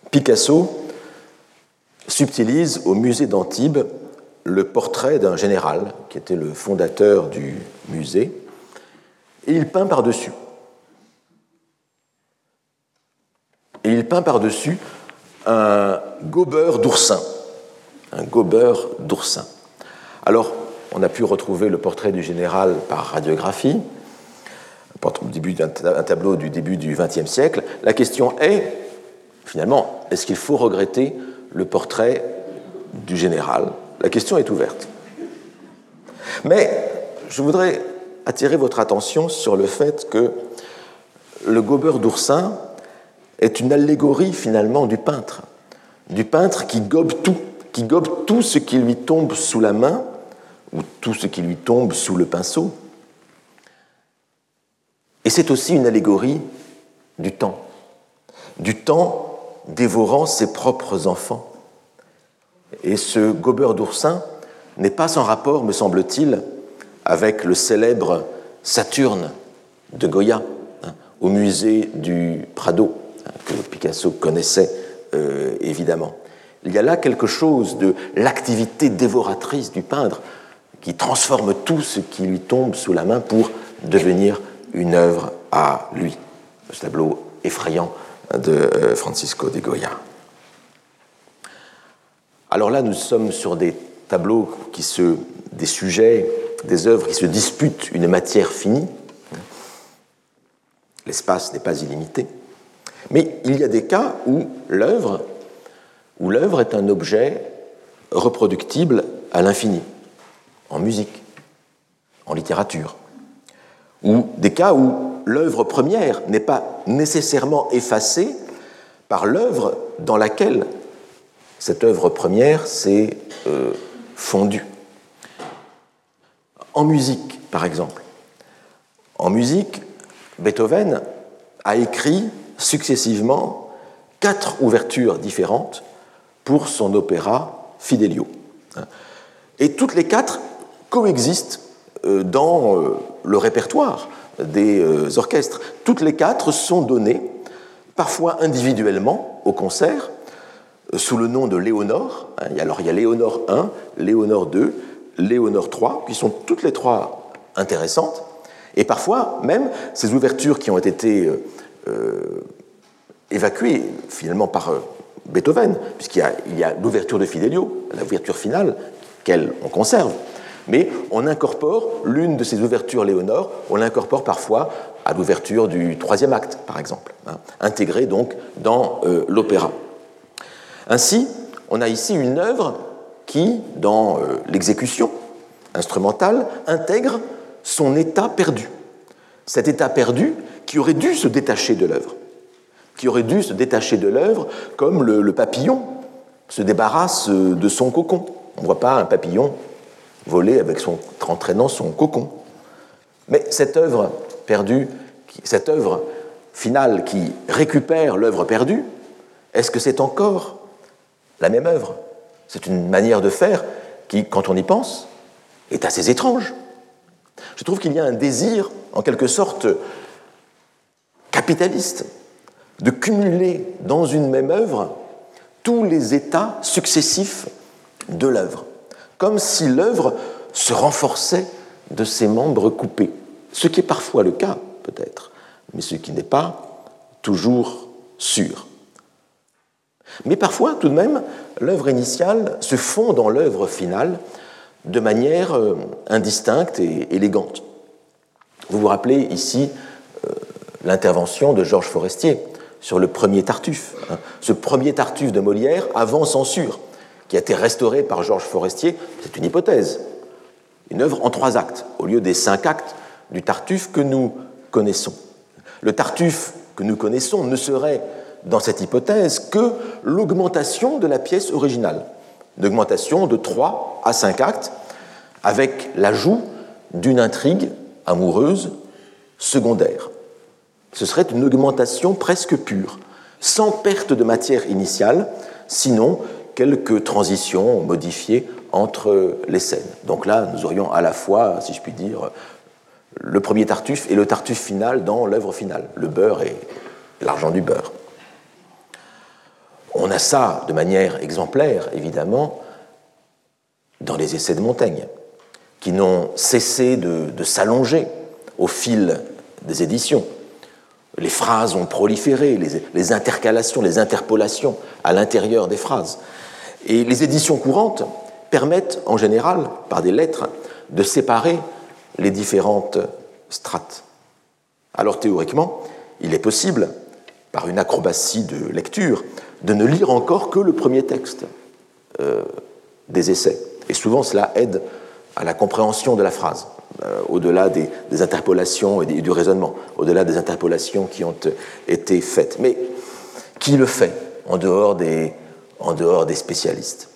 Picasso subtilise au musée d'Antibes le portrait d'un général qui était le fondateur du musée, et il peint par-dessus. Et il peint par-dessus un gobeur d'oursin, un gobeur d'oursin. Alors, on a pu retrouver le portrait du général par radiographie, un tableau du début du XXe siècle. La question est, finalement, est-ce qu'il faut regretter le portrait du général La question est ouverte. Mais je voudrais attirer votre attention sur le fait que le gobeur d'oursin est une allégorie finalement du peintre, du peintre qui gobe tout, qui gobe tout ce qui lui tombe sous la main ou tout ce qui lui tombe sous le pinceau. Et c'est aussi une allégorie du temps, du temps dévorant ses propres enfants. Et ce gobeur d'oursin n'est pas sans rapport, me semble-t-il, avec le célèbre Saturne de Goya, hein, au musée du Prado, hein, que Picasso connaissait euh, évidemment. Il y a là quelque chose de l'activité dévoratrice du peintre qui transforme tout ce qui lui tombe sous la main pour devenir une œuvre à lui. Ce tableau effrayant de euh, Francisco de Goya. Alors là, nous sommes sur des tableaux qui se, des sujets, des œuvres qui se disputent une matière finie. L'espace n'est pas illimité. Mais il y a des cas où l'œuvre, où l'œuvre est un objet reproductible à l'infini, en musique, en littérature, ou des cas où l'œuvre première n'est pas nécessairement effacée par l'œuvre dans laquelle cette œuvre première s'est euh, fondue. En musique, par exemple. En musique, Beethoven a écrit successivement quatre ouvertures différentes pour son opéra Fidelio. Et toutes les quatre coexistent euh, dans euh, le répertoire des orchestres. Toutes les quatre sont données, parfois individuellement, au concert, sous le nom de Léonore. Alors il y a Léonore 1, Léonore 2, Léonore 3, qui sont toutes les trois intéressantes. Et parfois, même, ces ouvertures qui ont été évacuées finalement par Beethoven, puisqu'il y a, l'ouverture de Fidelio, l'ouverture finale, qu'elle on conserve, mais on incorpore l'une de ces ouvertures Léonore, on l'incorpore parfois à l'ouverture du troisième acte, par exemple, hein, intégrée donc dans euh, l'opéra. Ainsi, on a ici une œuvre qui, dans euh, l'exécution instrumentale, intègre son état perdu. Cet état perdu qui aurait dû se détacher de l'œuvre, qui aurait dû se détacher de l'œuvre comme le, papillon se débarrasse de son cocon. On ne voit pas un papillon voler avec son, entraînant son cocon. Mais cette œuvre perdue, cette œuvre finale qui récupère l'œuvre perdue, est-ce que c'est encore la même œuvre C'est une manière de faire qui, quand on y pense, est assez étrange. Je trouve qu'il y a un désir, en quelque sorte, capitaliste, de cumuler dans une même œuvre tous les états successifs de l'œuvre comme si l'œuvre se renforçait de ses membres coupés, ce qui est parfois le cas peut-être, mais ce qui n'est pas toujours sûr. Mais parfois, tout de même, l'œuvre initiale se fond dans l'œuvre finale de manière euh, indistincte et élégante. Vous vous rappelez ici euh, l'intervention de Georges Forestier sur le premier Tartuffe. Hein. Ce premier Tartuffe de Molière avant censure qui a été restauré par Georges Forestier, c'est une hypothèse. Une œuvre en trois actes, au lieu des cinq actes du Tartuffe que nous connaissons. Le Tartuffe que nous connaissons ne serait, dans cette hypothèse, que l'augmentation de la pièce originale. Une augmentation de trois à cinq actes, avec l'ajout d'une intrigue amoureuse secondaire. Ce serait une augmentation presque pure, sans perte de matière initiale, sinon quelques transitions modifiées entre les scènes. Donc là, nous aurions à la fois, si je puis dire, le premier tartuffe et le tartuffe final dans l'œuvre finale, le beurre et l'argent du beurre. On a ça de manière exemplaire, évidemment, dans les essais de Montaigne, qui n'ont cessé de, s'allonger au fil des éditions. Les phrases ont proliféré, les, intercalations, les interpolations à l'intérieur des phrases. Et les éditions courantes permettent en général, par des lettres, de séparer les différentes strates. Alors théoriquement, il est possible, par une acrobatie de lecture, de ne lire encore que le premier texte euh, des essais. Et souvent, cela aide à la compréhension de la phrase, euh, au-delà des, interpolations et, du raisonnement, au-delà des interpolations qui ont été faites. Mais qui le fait en dehors des, en dehors des spécialistes?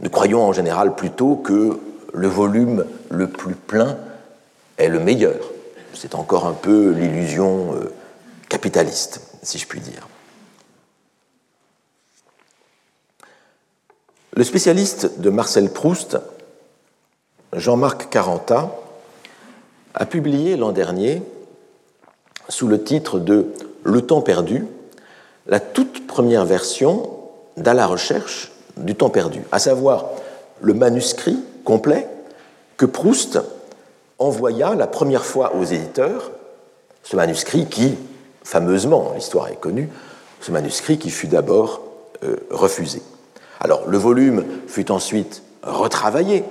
Nous croyons en général plutôt que le volume le plus plein est le meilleur. C'est encore un peu l'illusion euh, capitaliste, si je puis dire. Le spécialiste de Marcel Proust, Jean-Marc Caranta, a publié l'an dernier, sous le titre de Le temps perdu, la toute première version dans la recherche du temps perdu, à savoir le manuscrit complet que Proust envoya la première fois aux éditeurs, ce manuscrit qui, fameusement, l'histoire est connue, ce manuscrit qui fut d'abord euh, refusé. Alors le volume fut ensuite retravaillé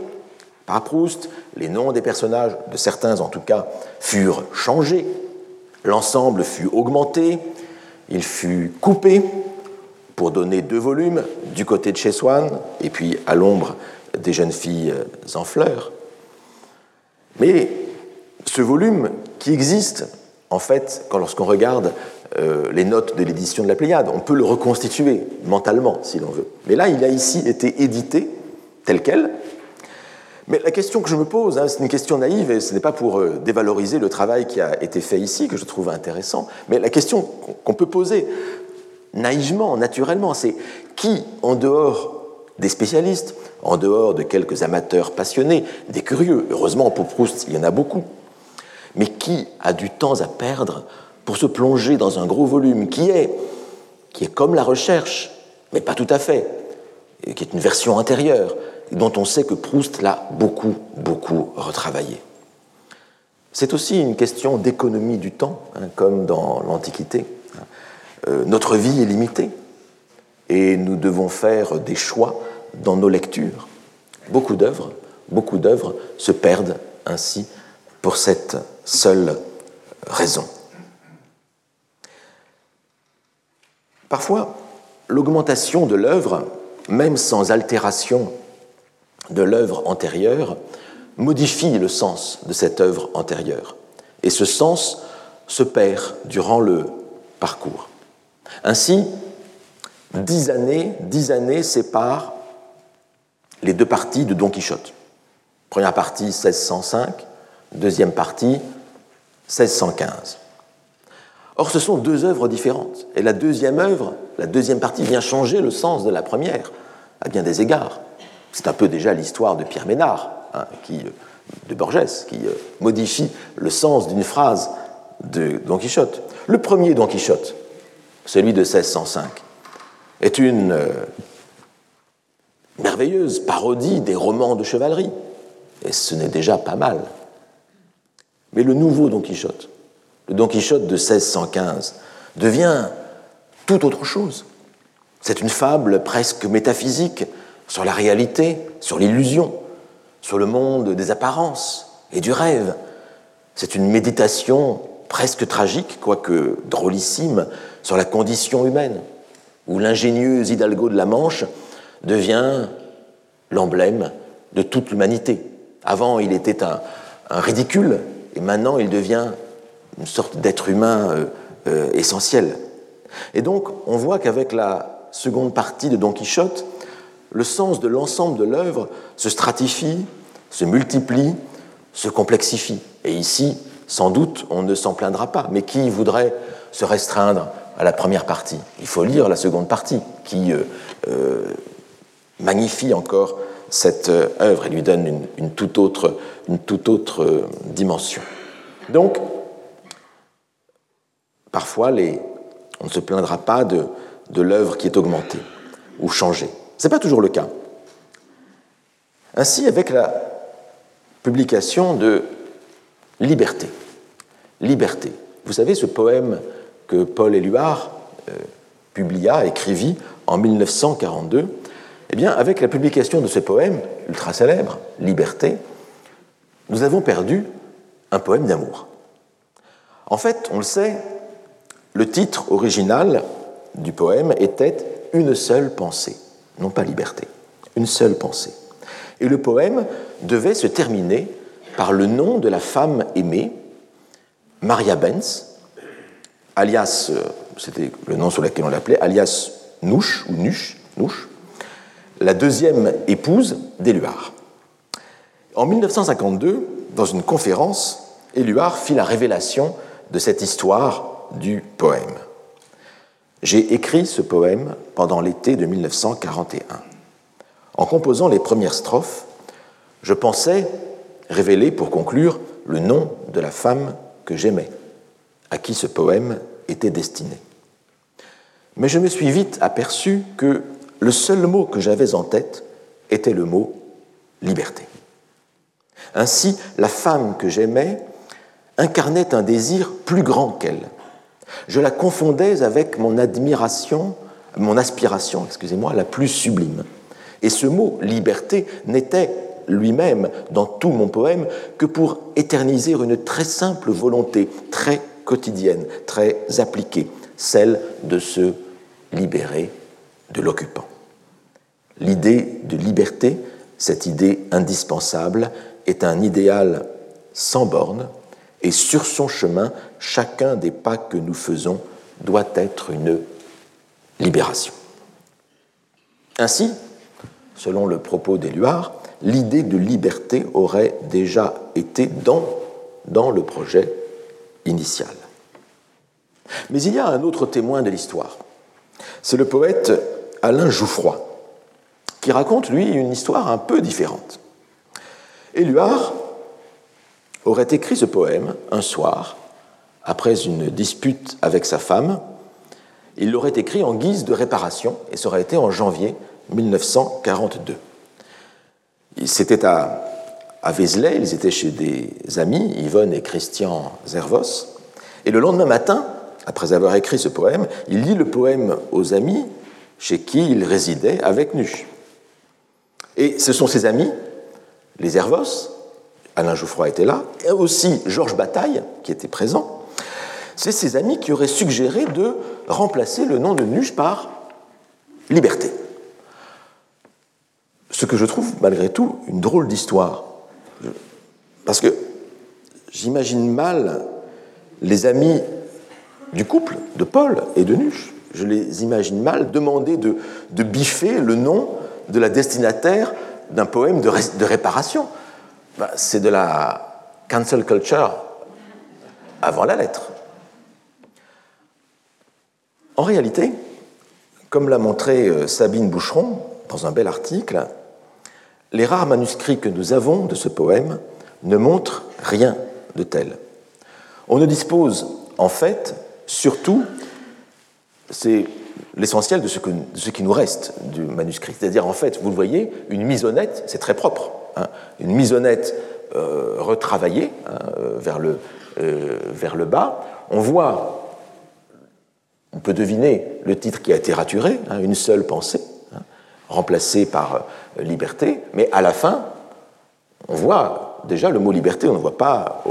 par Proust, les noms des personnages, de certains en tout cas, furent changés, l'ensemble fut augmenté, il fut coupé pour donner deux volumes du côté de chez Swann et puis à l'ombre des jeunes filles en fleurs. Mais ce volume qui existe, en fait, quand lorsqu'on regarde euh, les notes de l'édition de la Pléiade, on peut le reconstituer mentalement si l'on veut. Mais là, il a ici été édité tel quel. Mais la question que je me pose, hein, c'est une question naïve et ce n'est pas pour euh, dévaloriser le travail qui a été fait ici que je trouve intéressant, mais la question qu'on peut poser naïvement, naturellement, c'est qui, en dehors des spécialistes, en dehors de quelques amateurs passionnés, des curieux, heureusement pour Proust, il y en a beaucoup, mais qui a du temps à perdre pour se plonger dans un gros volume qui est, qui est comme la recherche, mais pas tout à fait, qui est une version antérieure, dont on sait que Proust l'a beaucoup, beaucoup retravaillé. C'est aussi une question d'économie du temps, hein, comme dans l'Antiquité. Euh, notre vie est limitée et nous devons faire des choix dans nos lectures. Beaucoup d'œuvres, beaucoup d'œuvres se perdent ainsi pour cette seule raison. Parfois, l'augmentation de l'œuvre, même sans altération de l'œuvre antérieure, modifie le sens de cette œuvre antérieure. Et ce sens se perd durant le parcours. Ainsi, dix années, dix années séparent les deux parties de Don Quichotte. Première partie 1605, deuxième partie 1615. Or, ce sont deux œuvres différentes. Et la deuxième œuvre, la deuxième partie, vient changer le sens de la première, à bien des égards. C'est un peu déjà l'histoire de Pierre Ménard, hein, qui, de Borges, qui euh, modifie le sens d'une phrase de Don Quichotte. Le premier Don Quichotte, celui de 1605, est une euh, merveilleuse parodie des romans de chevalerie. Et ce n'est déjà pas mal. Mais le nouveau Don Quichotte, le Don Quichotte de 1615, devient tout autre chose. C'est une fable presque métaphysique sur la réalité, sur l'illusion, sur le monde des apparences et du rêve. C'est une méditation presque tragique, quoique drôlissime, sur la condition humaine, où l'ingénieux Hidalgo de la Manche devient l'emblème de toute l'humanité. Avant, il était un, ridicule, et maintenant, il devient une sorte d'être humain euh, euh, essentiel. Et donc, on voit qu'avec la seconde partie de Don Quichotte, le sens de l'ensemble de l'œuvre se stratifie, se multiplie, se complexifie. Et ici, sans doute, on ne s'en plaindra pas. Mais qui voudrait se restreindre à la première partie? Il faut lire la seconde partie, qui euh, magnifie encore cette œuvre et lui donne une, toute autre, une toute autre dimension. Donc, parfois, on ne se plaindra pas de, de l'œuvre qui est augmentée ou changée. Ce n'est pas toujours le cas. Ainsi, avec la publication de Liberté. Liberté. Vous savez, ce poème que Paul Éluard euh, publia, écrivit en 1942, eh bien, avec la publication de ce poème ultra célèbre, Liberté, nous avons perdu un poème d'amour. En fait, on le sait, le titre original du poème était Une seule pensée, non pas liberté, une seule pensée. Et le poème devait se terminer par le nom de la femme aimée, Maria Benz, alias, euh, c'était le nom sur lequel on l'appelait, alias Nouche, ou Nuche, la deuxième épouse d'Éluard. En 1952, dans une conférence, Éluard fit la révélation de cette histoire du poème. J'ai écrit ce poème pendant l'été de 1941. En composant les premières strophes, je pensais révéler pour conclure le nom de la femme que j'aimais, à qui ce poème était destiné. Mais je me suis vite aperçu que le seul mot que j'avais en tête était le mot liberté. Ainsi, la femme que j'aimais incarnait un désir plus grand qu'elle. Je la confondais avec mon admiration, mon aspiration, excusez-moi, la plus sublime. Et ce mot liberté n'était lui-même dans tout mon poème que pour éterniser une très simple volonté, très quotidienne, très appliquée, celle de se libérer de l'occupant. L'idée de liberté, cette idée indispensable, est un idéal sans borne, et sur son chemin, chacun des pas que nous faisons doit être une libération. Ainsi, selon le propos d'Éluard, l'idée de liberté aurait déjà été dans, le projet initial. Mais il y a un autre témoin de l'histoire. C'est le poète Alain Jouffroy, qui raconte, lui, une histoire un peu différente. Éluard aurait écrit ce poème un soir, après une dispute avec sa femme. Il l'aurait écrit en guise de réparation, et ça aurait été en janvier 1942. C'était à, à Vézelay, ils étaient chez des amis, Yvonne et Christian Zervos, et le lendemain matin, après avoir écrit ce poème, il lit le poème aux amis chez qui il résidait avec Nu. Et ce sont ses amis, les Zervos, Alain Jouffroy était là, et aussi Georges Bataille, qui était présent, c'est ses amis qui auraient suggéré de remplacer le nom de Nuche par Liberté. Ce que je trouve malgré tout une drôle d'histoire. Parce que j'imagine mal les amis du couple de Paul et de Nuche. Je les imagine mal demander de, biffer le nom de la destinataire d'un poème de, réparation. Ben, c'est de la cancel culture avant la lettre. En réalité, comme l'a montré euh, Sabine Boucheron dans un bel article, les rares manuscrits que nous avons de ce poème ne montrent rien de tel. On ne dispose en fait surtout, c'est l'essentiel de, ce qui nous reste du manuscrit. C'est-à-dire, en fait, vous le voyez, une misonnette, c'est très propre. Hein. une misonnette euh, retravaillée hein, euh, vers, le, euh, vers le bas. On voit, on peut deviner le titre qui a été raturé, hein, une seule pensée, remplacée par liberté, mais à la fin, on voit déjà le mot liberté, on ne voit pas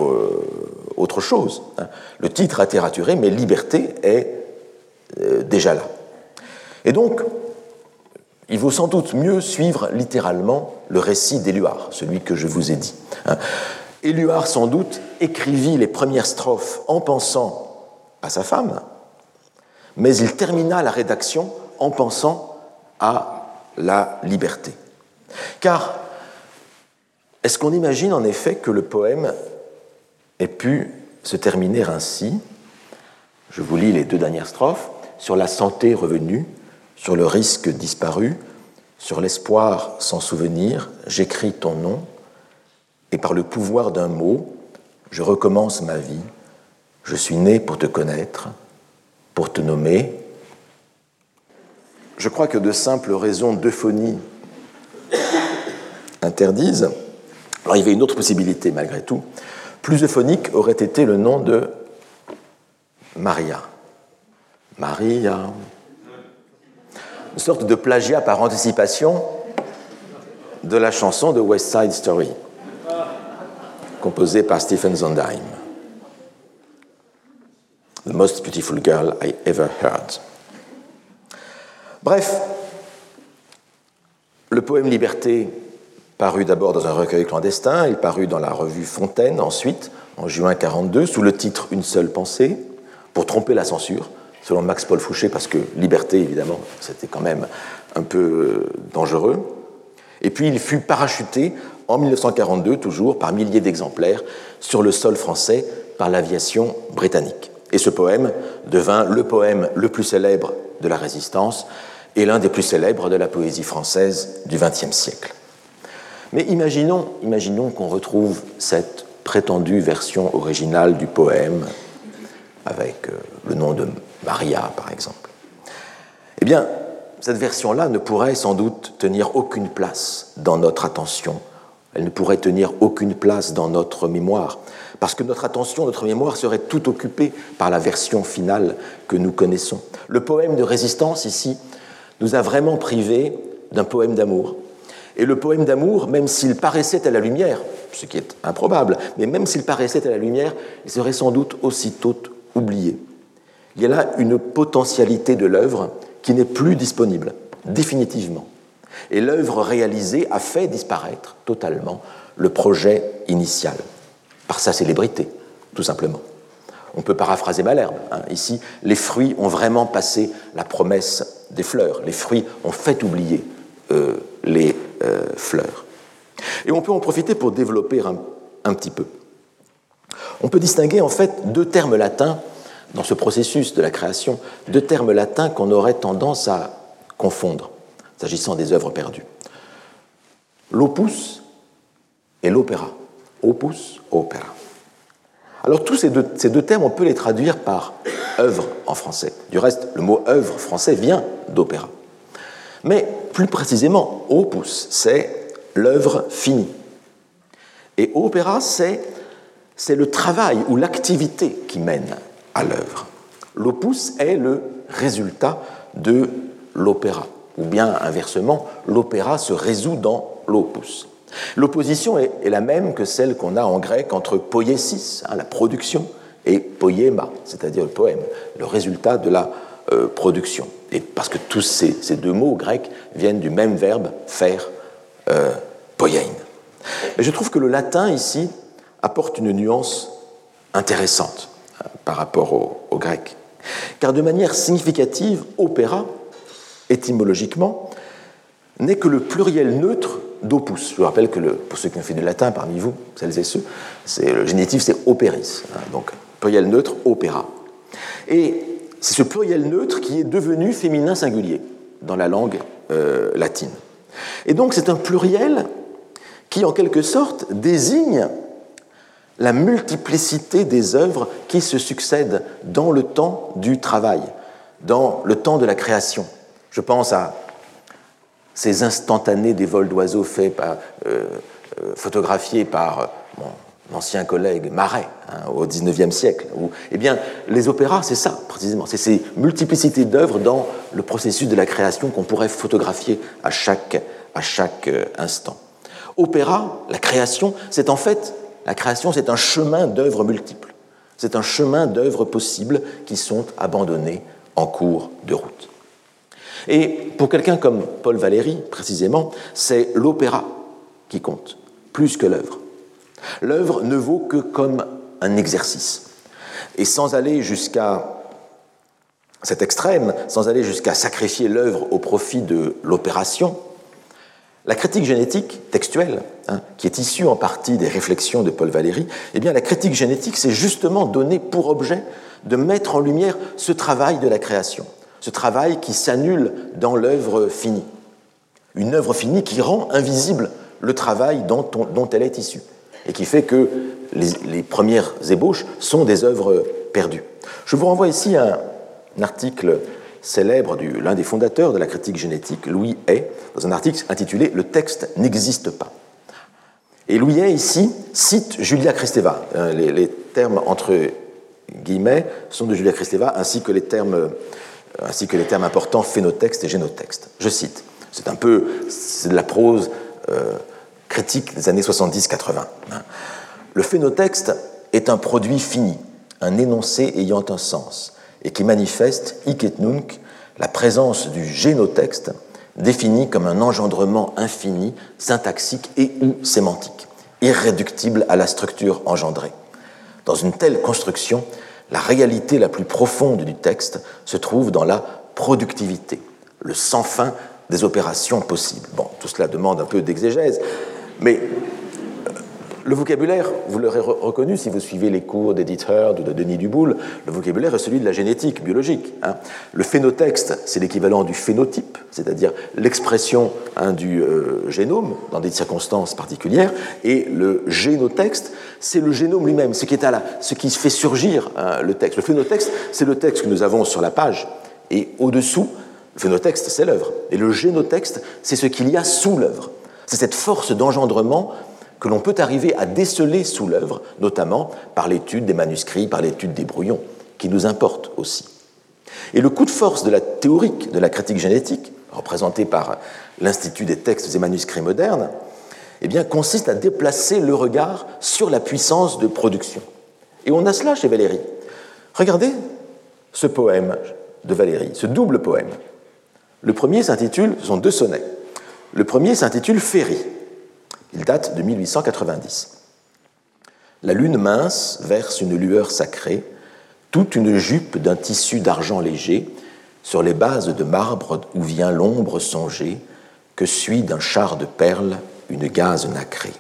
autre chose. Hein. Le titre a été raturé, mais liberté est euh, déjà là. Et donc, il vaut sans doute mieux suivre littéralement le récit d'Éluard, celui que je vous ai dit. Hein. Éluard, sans doute, écrivit les premières strophes en pensant à sa femme, mais il termina la rédaction en pensant à la liberté. Car est-ce qu'on imagine en effet que le poème ait pu se terminer ainsi? Je vous lis les deux dernières strophes. Sur la santé revenue, sur le risque disparu, sur l'espoir sans souvenir, j'écris ton nom, et par le pouvoir d'un mot, je recommence ma vie. Je suis né pour te connaître, pour te nommer. Je crois que de simples raisons d'euphonie interdisent. Alors il y avait une autre possibilité malgré tout, plus euphonique aurait été le nom de Maria. Maria. Une sorte de plagiat par anticipation de la chanson de West Side Story, composée par Stephen Sondheim. The most beautiful girl I ever heard. Bref, le poème Liberté paru d'abord dans un recueil clandestin, il parut dans la revue Fontaine ensuite, en juin 42, sous le titre Une seule pensée, pour tromper la censure, selon Max Paul Fouché, parce que liberté, évidemment, c'était quand même un peu euh, dangereux. Et puis il fut parachuté en 1942, toujours par milliers d'exemplaires, sur le sol français par l'aviation britannique. Et ce poème devint le poème le plus célèbre de la résistance et l'un des plus célèbres de la poésie française du XXe siècle. Mais imaginons, imaginons qu'on retrouve cette prétendue version originale du poème, avec euh, le nom de Maria, par exemple. Eh bien, cette version-là ne pourrait sans doute tenir aucune place dans notre attention. Elle ne pourrait tenir aucune place dans notre mémoire, parce que notre attention, notre mémoire serait tout occupée par la version finale que nous connaissons. Le poème de résistance, ici, nous a vraiment privés d'un poème d'amour. Et le poème d'amour, même s'il paraissait à la lumière, ce qui est improbable, mais même s'il paraissait à la lumière, il serait sans doute aussitôt oublié. Il y a là une potentialité de l'œuvre qui n'est plus disponible, définitivement. Et l'œuvre réalisée a fait disparaître totalement le projet initial, par sa célébrité, tout simplement. On peut paraphraser Malherbe. Hein. Ici, les fruits ont vraiment passé la promesse des fleurs. Les fruits ont fait oublier euh, les euh, fleurs. Et on peut en profiter pour développer un, un, petit peu. On peut distinguer en fait deux termes latins dans ce processus de la création, deux termes latins qu'on aurait tendance à confondre s'agissant des œuvres perdues. L'opus et l'opéra. Opus, opéra. Alors tous ces deux, termes, on peut les traduire par œuvre en français. Du reste, le mot œuvre français vient d'opéra. Mais plus précisément, opus, c'est l'œuvre finie. Et opéra, c'est le travail ou l'activité qui mène à l'œuvre. L'opus est le résultat de l'opéra, ou bien inversement, l'opéra se résout dans l'opus. L'opposition est, la même que celle qu'on a en grec entre poiesis, hein, la production, et poiema, c'est-à-dire le poème, le résultat de la euh, production. Et parce que tous ces, deux mots grecs viennent du même verbe faire, euh, poiein. Mais je trouve que le latin ici apporte une nuance intéressante hein, par rapport au, au grec. Car de manière significative, opéra, étymologiquement, n'est que le pluriel neutre d'opus. Je rappelle que pour ceux qui ont fait du latin parmi vous, celles et ceux, c'est, le génitif c'est opéris, hein, donc pluriel neutre, opéra. Et c'est ce pluriel neutre qui est devenu féminin singulier dans la langue euh, latine. Et donc c'est un pluriel qui, en quelque sorte, désigne la multiplicité des œuvres qui se succèdent dans le temps du travail, dans le temps de la création. Je pense à ces instantanés des vols d'oiseaux faits par, euh, euh, photographiés par euh, mon ancien collègue Marais hein, au XIXe siècle. Eh bien, les opéras, c'est ça précisément, c'est ces multiplicités d'œuvres dans le processus de la création qu'on pourrait photographier à chaque, à chaque instant. Opéra, la création, c'est en fait la création, c'est un chemin d'œuvres multiples. C'est un chemin d'œuvres possibles qui sont abandonnées en cours de route. Et pour quelqu'un comme Paul Valéry, précisément, c'est l'opéra qui compte, plus que l'œuvre. L'œuvre ne vaut que comme un exercice. Et sans aller jusqu'à cet extrême, sans aller jusqu'à sacrifier l'œuvre au profit de l'opération, la critique génétique textuelle, hein, qui est issue en partie des réflexions de Paul Valéry, eh bien la critique génétique s'est justement donné pour objet de mettre en lumière ce travail de la création ce travail qui s'annule dans l'œuvre finie. Une œuvre finie qui rend invisible le travail dont, elle est issue et qui fait que les, premières ébauches sont des œuvres perdues. Je vous renvoie ici à un article célèbre de l'un des fondateurs de la critique génétique, Louis Hay, dans un article intitulé Le texte n'existe pas. Et Louis Hay, ici, cite Julia Kristeva. Euh, les, les, termes entre guillemets sont de Julia Kristeva, ainsi que les termes ainsi que les termes importants phénotexte et génotexte. Je cite, c'est un peu la prose euh, critique des années 70-80. Hein. Le phénotexte est un produit fini, un énoncé ayant un sens, et qui manifeste, hic et nunc, la présence du génotexte défini comme un engendrement infini, syntaxique et ou sémantique, irréductible à la structure engendrée. Dans une telle construction, la réalité la plus profonde du texte se trouve dans la productivité, le sans fin des opérations possibles. Bon, tout cela demande un peu d'exégèse, mais le vocabulaire, vous l'aurez reconnu si vous suivez les cours d'Edith Heard ou de Denis Duboul, le vocabulaire est celui de la génétique biologique. Hein. Le phénotexte, c'est l'équivalent du phénotype, c'est-à-dire l'expression hein, du euh, génome dans des circonstances particulières, et le génotexte, c'est le génome lui-même, ce qui, est ce qui fait surgir hein, le texte. Le phénotexte, c'est le texte que nous avons sur la page, et au-dessous, le phénotexte, c'est l'œuvre. Et le génotexte, c'est ce qu'il y a sous l'œuvre. C'est cette force d'engendrement que l'on peut arriver à déceler sous l'œuvre, notamment par l'étude des manuscrits, par l'étude des brouillons, qui nous importent aussi. Et le coup de force de la théorique de la critique génétique, représenté par l'Institut des textes et manuscrits modernes, eh bien, consiste à déplacer le regard sur la puissance de production. Et on a cela chez Valéry. Regardez ce poème de Valéry, ce double poème. Le premier s'intitule, ce sont deux sonnets. Le premier s'intitule Féerie. Il date de 1890. La lune mince verse une lueur sacrée, toute une jupe d'un tissu d'argent léger, sur les bases de marbre où vient l'ombre songée, que suit d'un char de perles une gaze nacrée.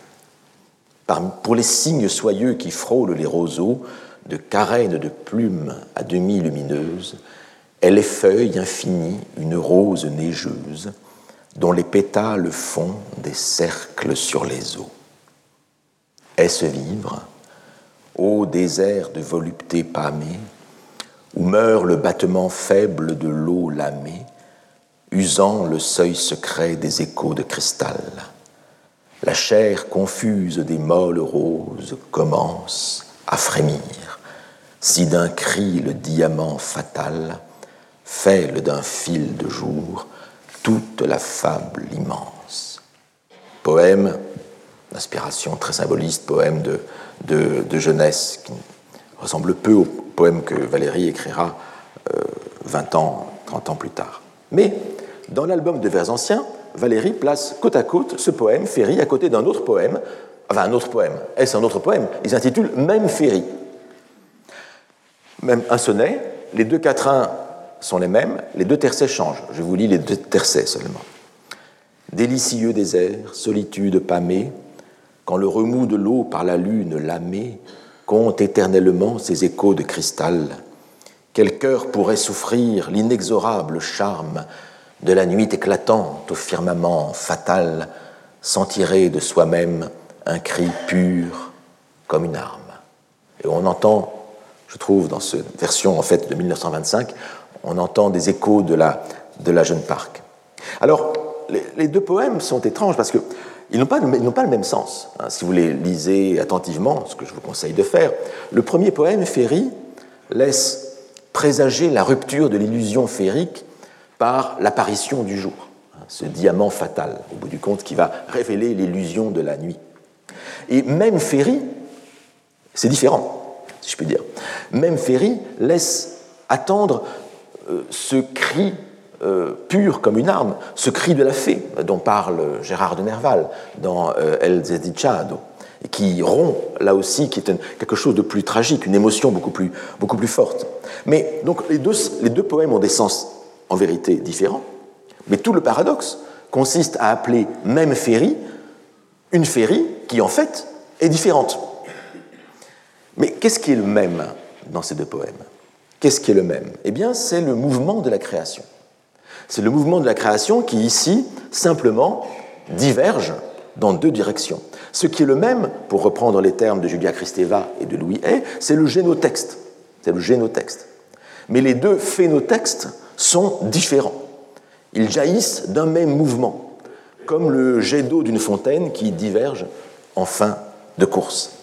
Pour les cygnes soyeux qui frôlent les roseaux, de carènes de plumes à demi lumineuses, elle effeuille infinie une rose neigeuse, dont les pétales font des cercles sur les eaux. Est-ce vivre, ô désert de volupté pâmée, où meurt le battement faible de l'eau lamée, usant le seuil secret des échos de cristal? La chair confuse des molles roses commence à frémir, si d'un cri le diamant fatal fêle d'un fil de jour toute la fable immense. Poème d'inspiration très symboliste, poème de, jeunesse qui ressemble peu au poème que Valérie écrira 20 euh, ans, 30 ans plus tard. Mais dans l'album de vers anciens, Valérie place côte à côte ce poème, Féry, à côté d'un autre poème, enfin un autre poème. Est-ce un autre poème? Il s'intitule Même Féry. Même un sonnet, les deux quatrains sont les mêmes, les deux tercets changent. Je vous lis les deux tercets seulement. Délicieux désert, solitude pâmée, quand le remous de l'eau par la lune lamée compte éternellement ses échos de cristal, quel cœur pourrait souffrir l'inexorable charme de la nuit éclatante au firmament fatal, sans tirer de soi-même un cri pur comme une arme. Et on entend, je trouve, dans cette version en fait de 1925, on entend des échos de la, de la jeune Parc. Alors, les, deux poèmes sont étranges parce qu'ils n'ont pas, pas, le même sens. Hein. si vous les lisez attentivement, ce que je vous conseille de faire, le premier poème, Féry, laisse présager la rupture de l'illusion féerique par l'apparition du jour, hein, ce diamant fatal, au bout du compte, qui va révéler l'illusion de la nuit. Et même Féry, c'est différent, si je puis dire, même Féry laisse attendre ce cri euh, pur comme une arme, ce cri de la fée dont parle Gérard de Nerval dans euh, El Zedicciado, et qui rompt là aussi, qui est quelque chose de plus tragique, une émotion beaucoup plus, beaucoup plus forte. Mais donc les deux, les deux poèmes ont des sens en vérité différents, mais tout le paradoxe consiste à appeler même féerie une féerie qui en fait est différente. Mais qu'est-ce qui est le même dans ces deux poèmes? Qu'est-ce qui est le même? Eh bien, c'est le mouvement de la création. C'est le mouvement de la création qui, ici, simplement diverge dans deux directions. Ce qui est le même, pour reprendre les termes de Julia Kristeva et de Louis Hay, c'est le génotexte. C'est le génotexte. Mais les deux phénotextes sont différents. Ils jaillissent d'un même mouvement, comme le jet d'eau d'une fontaine qui diverge en fin de course.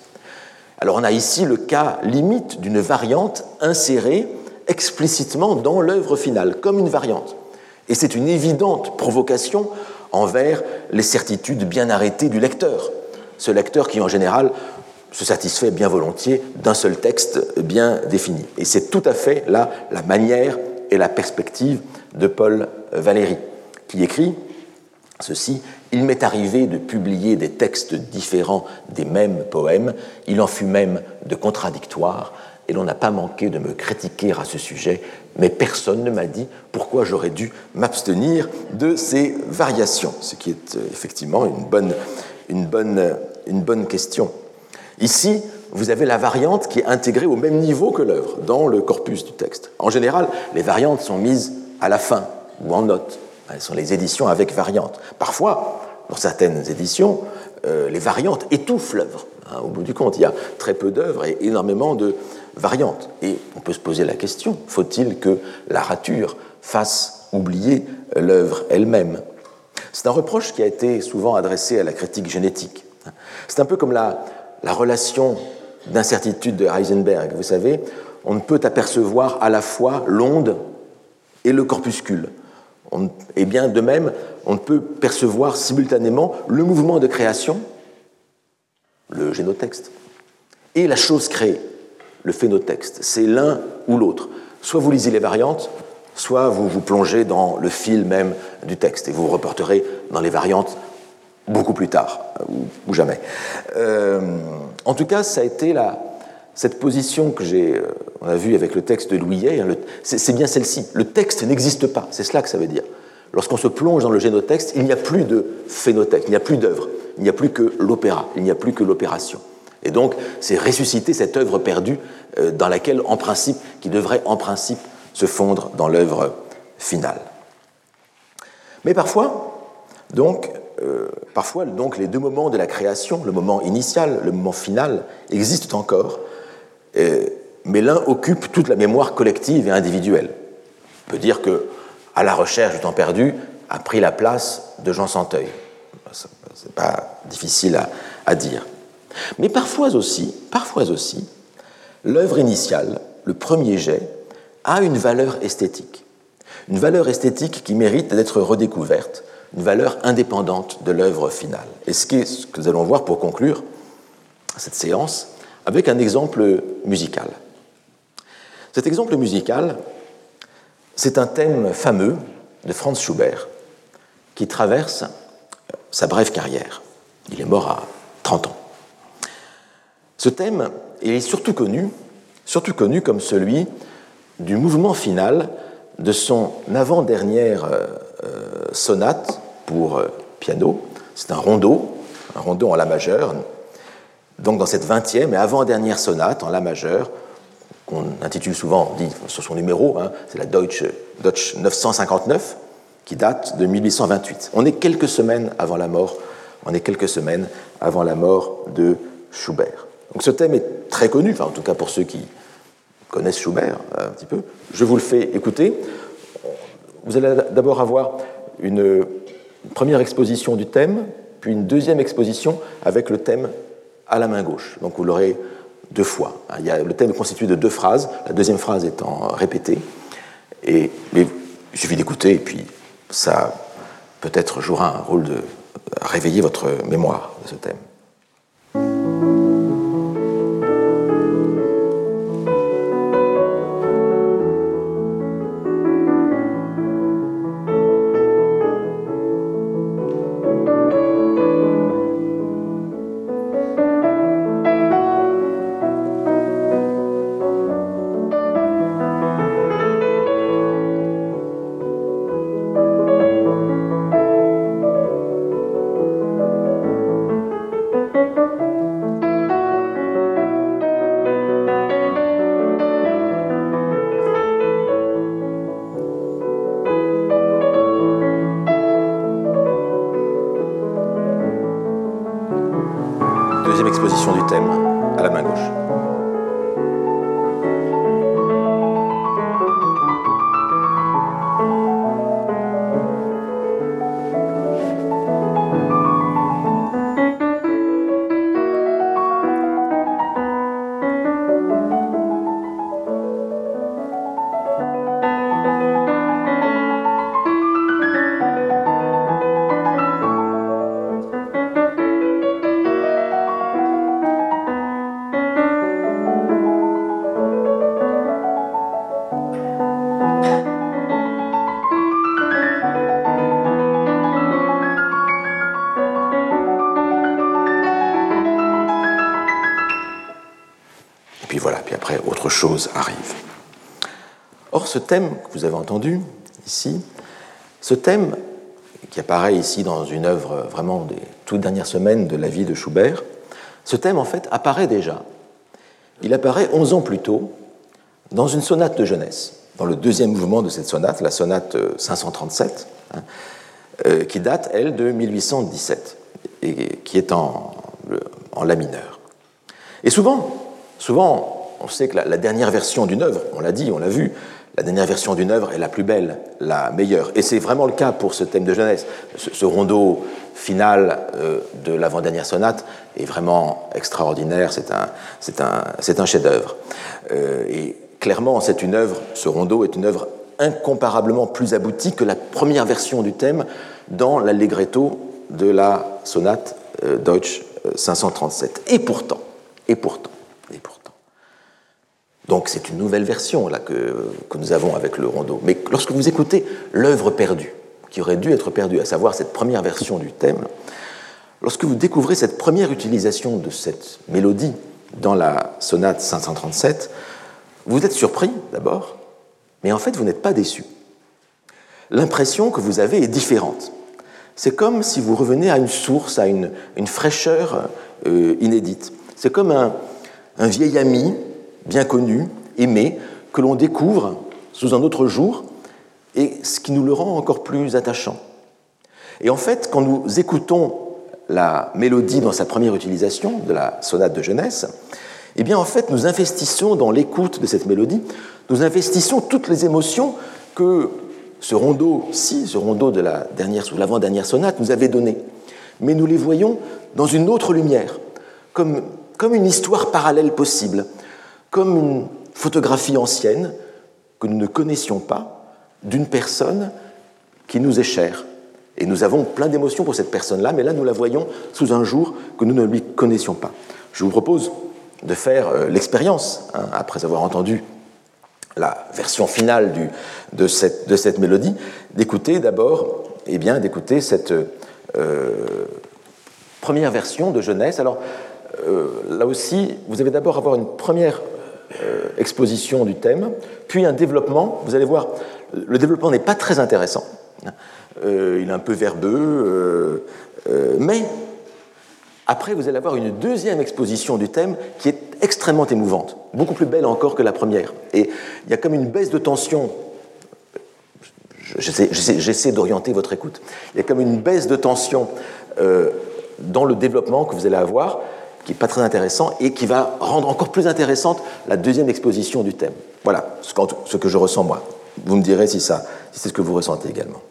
Alors on a ici le cas limite d'une variante insérée explicitement dans l'œuvre finale, comme une variante. Et c'est une évidente provocation envers les certitudes bien arrêtées du lecteur. Ce lecteur qui, en général, se satisfait bien volontiers d'un seul texte bien défini. Et c'est tout à fait là la manière et la perspective de Paul Valéry, qui écrit ceci Il m'est arrivé de publier des textes différents des mêmes poèmes, il en fut même de contradictoires, et l'on n'a pas manqué de me critiquer à ce sujet, mais personne ne m'a dit pourquoi j'aurais dû m'abstenir de ces variations, ce qui est euh, effectivement une bonne, question. Ici, vous avez la variante qui est intégrée au même niveau que l'œuvre, dans le corpus du texte. En général, les variantes sont mises à la fin ou en note. Elles sont les éditions avec variantes. Parfois, dans certaines éditions, euh, les variantes étouffent l'œuvre. Hein, au bout du compte, il y a très peu d'œuvres et énormément de variantes. Et on peut se poser la question, faut-il que la rature fasse oublier l'œuvre elle-même? C'est un reproche qui a été souvent adressé à la critique génétique. C'est un peu comme la relation d'incertitude de Heisenberg. Vous savez, on ne peut apercevoir à la fois l'onde et le corpuscule et bien de même, on peut percevoir simultanément le mouvement de création, le génotexte, et la chose créée, le phénotexte. C'est l'un ou l'autre. Soit vous lisez les variantes, soit vous vous plongez dans le fil même du texte et vous reporterez dans les variantes beaucoup plus tard, ou, jamais. Euh, en tout cas, ça a été la, cette position que j'ai, euh, on a vu avec le texte de Louis hein, c'est bien celle-ci. Le texte n'existe pas, c'est cela que ça veut dire. Lorsqu'on se plonge dans le génotexte, il n'y a plus de phénotexte, il n'y a plus d'œuvre, il n'y a plus que l'opéra, il n'y a plus que l'opération. Et donc, c'est ressusciter cette œuvre perdue euh, dans laquelle, en principe, qui devrait en principe se fondre dans l'œuvre finale. Mais parfois, donc, euh, parfois, donc, les deux moments de la création, le moment initial, le moment final, existent encore, mais l'un occupe toute la mémoire collective et individuelle. On peut dire que à la recherche du temps perdu a pris la place de Jean Santeuil. Ce n'est pas difficile à, à, dire. Mais parfois aussi, parfois aussi, l'œuvre initiale, le premier jet, a une valeur esthétique. Une valeur esthétique qui mérite d'être redécouverte, une valeur indépendante de l'œuvre finale. Et ce que nous allons voir pour conclure cette séance avec un exemple musical. Cet exemple musical, c'est un thème fameux de Franz Schubert qui traverse sa brève carrière. Il est mort à 30 ans. Ce thème est surtout connu, surtout connu comme celui du mouvement final de son avant-dernière euh, sonate pour euh, piano. C'est un rondo, un rondo en la majeure, donc dans cette 20e et avant-dernière sonate en la majeure, qu'on intitule souvent, dit sur son numéro, hein, c'est la Deutsche, Deutsche 959, qui date de 1828. On est quelques semaines avant la mort, on est quelques semaines avant la mort de Schubert. Donc ce thème est très connu, enfin en tout cas pour ceux qui connaissent Schubert un petit peu. Je vous le fais écouter. Vous allez d'abord avoir une première exposition du thème, puis une deuxième exposition avec le thème à la main gauche. Donc vous l'aurez deux fois. Il y a, le thème est constitué de deux phrases, la deuxième phrase étant répétée. Et, il suffit d'écouter et puis ça peut-être jouera un rôle de réveiller votre mémoire de ce thème. Ce thème que vous avez entendu ici, ce thème qui apparaît ici dans une œuvre vraiment des toutes dernières semaines de la vie de Schubert, ce thème en fait apparaît déjà. Il apparaît 11 ans plus tôt dans une sonate de jeunesse, dans le deuxième mouvement de cette sonate, la sonate 537, hein, euh, qui date, elle, de 1817 et qui est en la mineur. Et souvent, souvent, on sait que la, dernière version d'une œuvre, on l'a dit, on l'a vu, la dernière version d'une œuvre est la plus belle, la meilleure. Et c'est vraiment le cas pour ce thème de jeunesse. Ce, rondeau final euh, de l'avant-dernière sonate est vraiment extraordinaire, c'est un, chef-d'œuvre. Euh, et clairement, c'est une œuvre, ce rondeau est une œuvre incomparablement plus aboutie que la première version du thème dans l'allegretto de la sonate euh, Deutsch 537. Et pourtant, et pourtant, et pourtant. Donc c'est une nouvelle version que, nous avons avec le rondeau. Mais lorsque vous écoutez l'œuvre perdue, qui aurait dû être perdue, à savoir cette première version du thème, lorsque vous découvrez cette première utilisation de cette mélodie dans la sonate 537, vous êtes surpris d'abord, mais en fait vous n'êtes pas déçu. L'impression que vous avez est différente. C'est comme si vous reveniez à une source, à une, fraîcheur euh, inédite. C'est comme un vieil ami, bien connu, aimé, que l'on découvre sous un autre jour, et ce qui nous le rend encore plus attachant. Et en fait, quand nous écoutons la mélodie dans sa première utilisation de la sonate de jeunesse, eh bien en fait nous investissons dans l'écoute de cette mélodie, nous investissons toutes les émotions que ce rondeau-ci, ce rondeau de la dernière, l'avant-dernière sonate nous avait donné. Mais nous les voyons dans une autre lumière, comme, comme une histoire parallèle possible, comme une photographie ancienne que nous ne connaissions pas d'une personne qui nous est chère. Et nous avons plein d'émotions pour cette personne-là, mais là nous la voyons sous un jour que nous ne lui connaissions pas. Je vous propose de faire euh, l'expérience, hein, après avoir entendu la version finale de, cette, mélodie, d'écouter d'abord, eh cette euh, première version de jeunesse. Alors, euh, là aussi, vous allez d'abord avoir une première exposition du thème, puis un développement. Vous allez voir, le développement n'est pas très intéressant. Euh, il est un peu verbeux, euh, euh, mais après, vous allez avoir une deuxième exposition du thème qui est extrêmement émouvante, beaucoup plus belle encore que la première. Et il y a comme une baisse de tension. J'essaie d'orienter votre écoute. Il y a comme une baisse de tension dans le développement que vous allez avoir, qui n'est pas très intéressant et qui va rendre encore plus intéressante la deuxième exposition du thème. Voilà ce que je ressens moi. Vous me direz si, si c'est ce que vous ressentez également.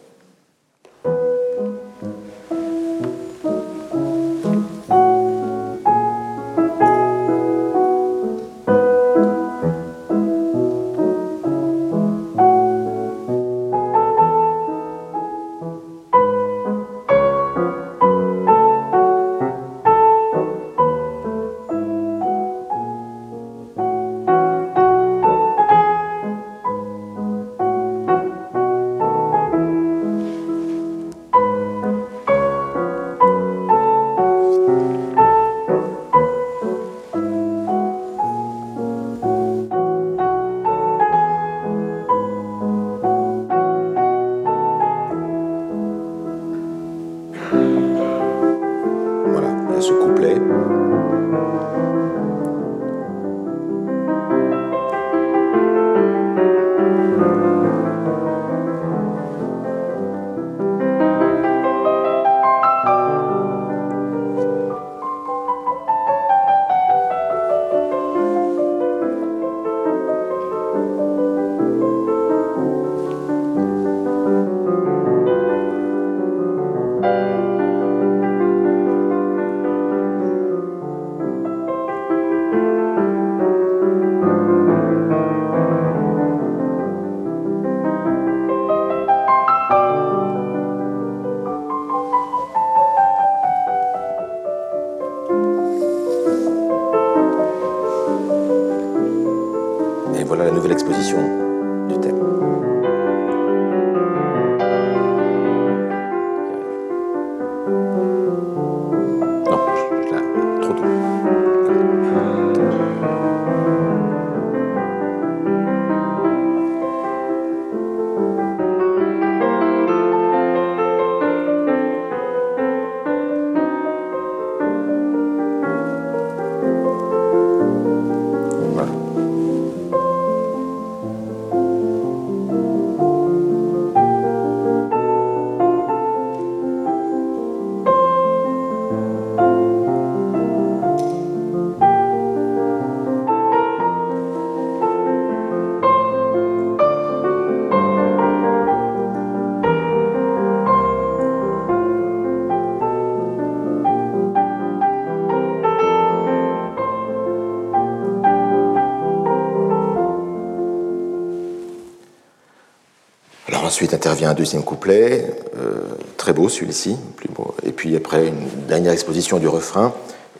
Ensuite intervient un deuxième couplet, euh, très beau celui-ci, plus beau. Et puis après une dernière exposition du refrain,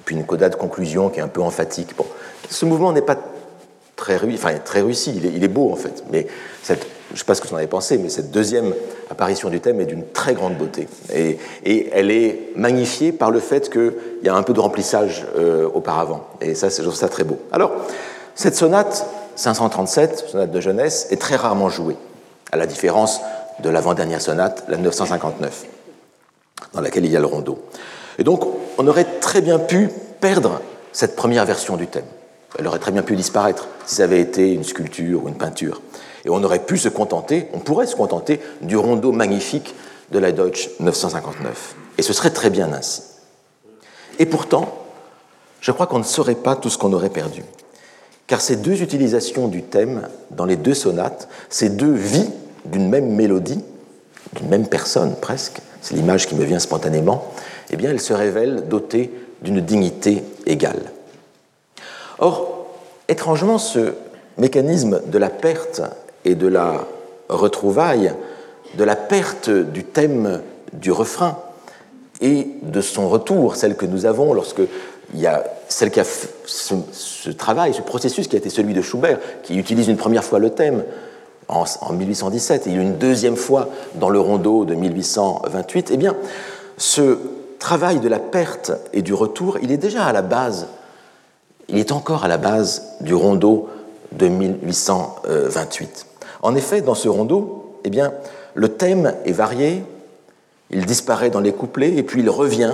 puis une coda de conclusion qui est un peu emphatique. Bon, ce mouvement n'est pas très, enfin, très réussi, il est, beau en fait, mais je ne sais pas ce que vous en avez pensé, mais cette deuxième apparition du thème est d'une très grande beauté. Et, et, elle est magnifiée par le fait qu'il y a un peu de remplissage euh, auparavant. Et ça, je trouve ça très beau. Alors, cette sonate 537, sonate de jeunesse, est très rarement jouée, à la différence de l'avant-dernière sonate, la 959, dans laquelle il y a le rondeau. Et donc, on aurait très bien pu perdre cette première version du thème. Elle aurait très bien pu disparaître si ça avait été une sculpture ou une peinture. Et on aurait pu se contenter, on pourrait se contenter du rondeau magnifique de la Deutsche 959. Et ce serait très bien ainsi. Et pourtant, je crois qu'on ne saurait pas tout ce qu'on aurait perdu. Car ces deux utilisations du thème dans les deux sonates, ces deux vies d'une même mélodie, d'une même personne presque, c'est l'image qui me vient spontanément, eh bien, elles se révèlent dotées d'une dignité égale. Or, étrangement, ce mécanisme de la perte et de la retrouvaille, de la perte du thème du refrain et de son retour, celle que nous avons lorsque il y a celle qui a ce, travail, ce processus qui a été celui de Schubert, qui utilise une première fois le thème en, 1817 et une deuxième fois dans le rondeau de 1828, eh bien, ce travail de la perte et du retour, il est déjà à la base, il est encore à la base du rondeau de 1828. En effet, dans ce rondeau, eh bien, le thème est varié, il disparaît dans les couplets et puis il revient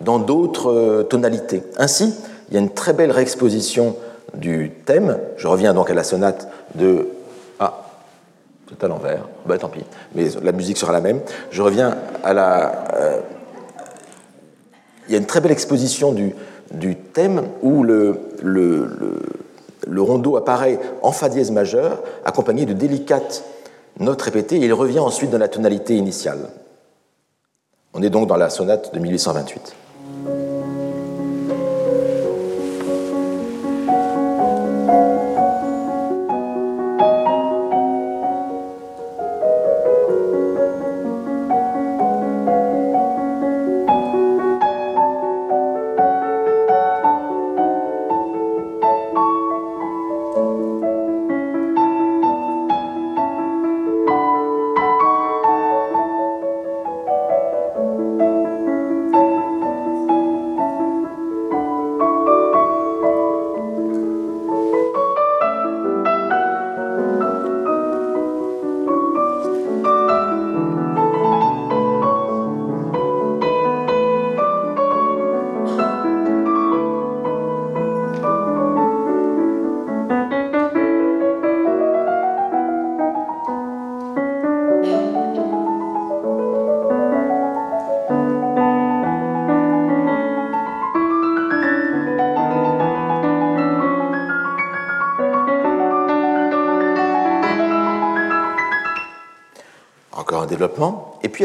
dans d'autres euh, tonalités. Ainsi, il y a une très belle réexposition du thème. Je reviens donc à la sonate de... Ah, c'est à l'envers. Ben, tant pis, mais la musique sera la même. Je reviens à la... Euh, il y a une très belle exposition du, thème où le, le, apparaît en fa dièse majeur, accompagné de délicates notes répétées, et il revient ensuite dans la tonalité initiale. On est donc dans la sonate de 1828. Et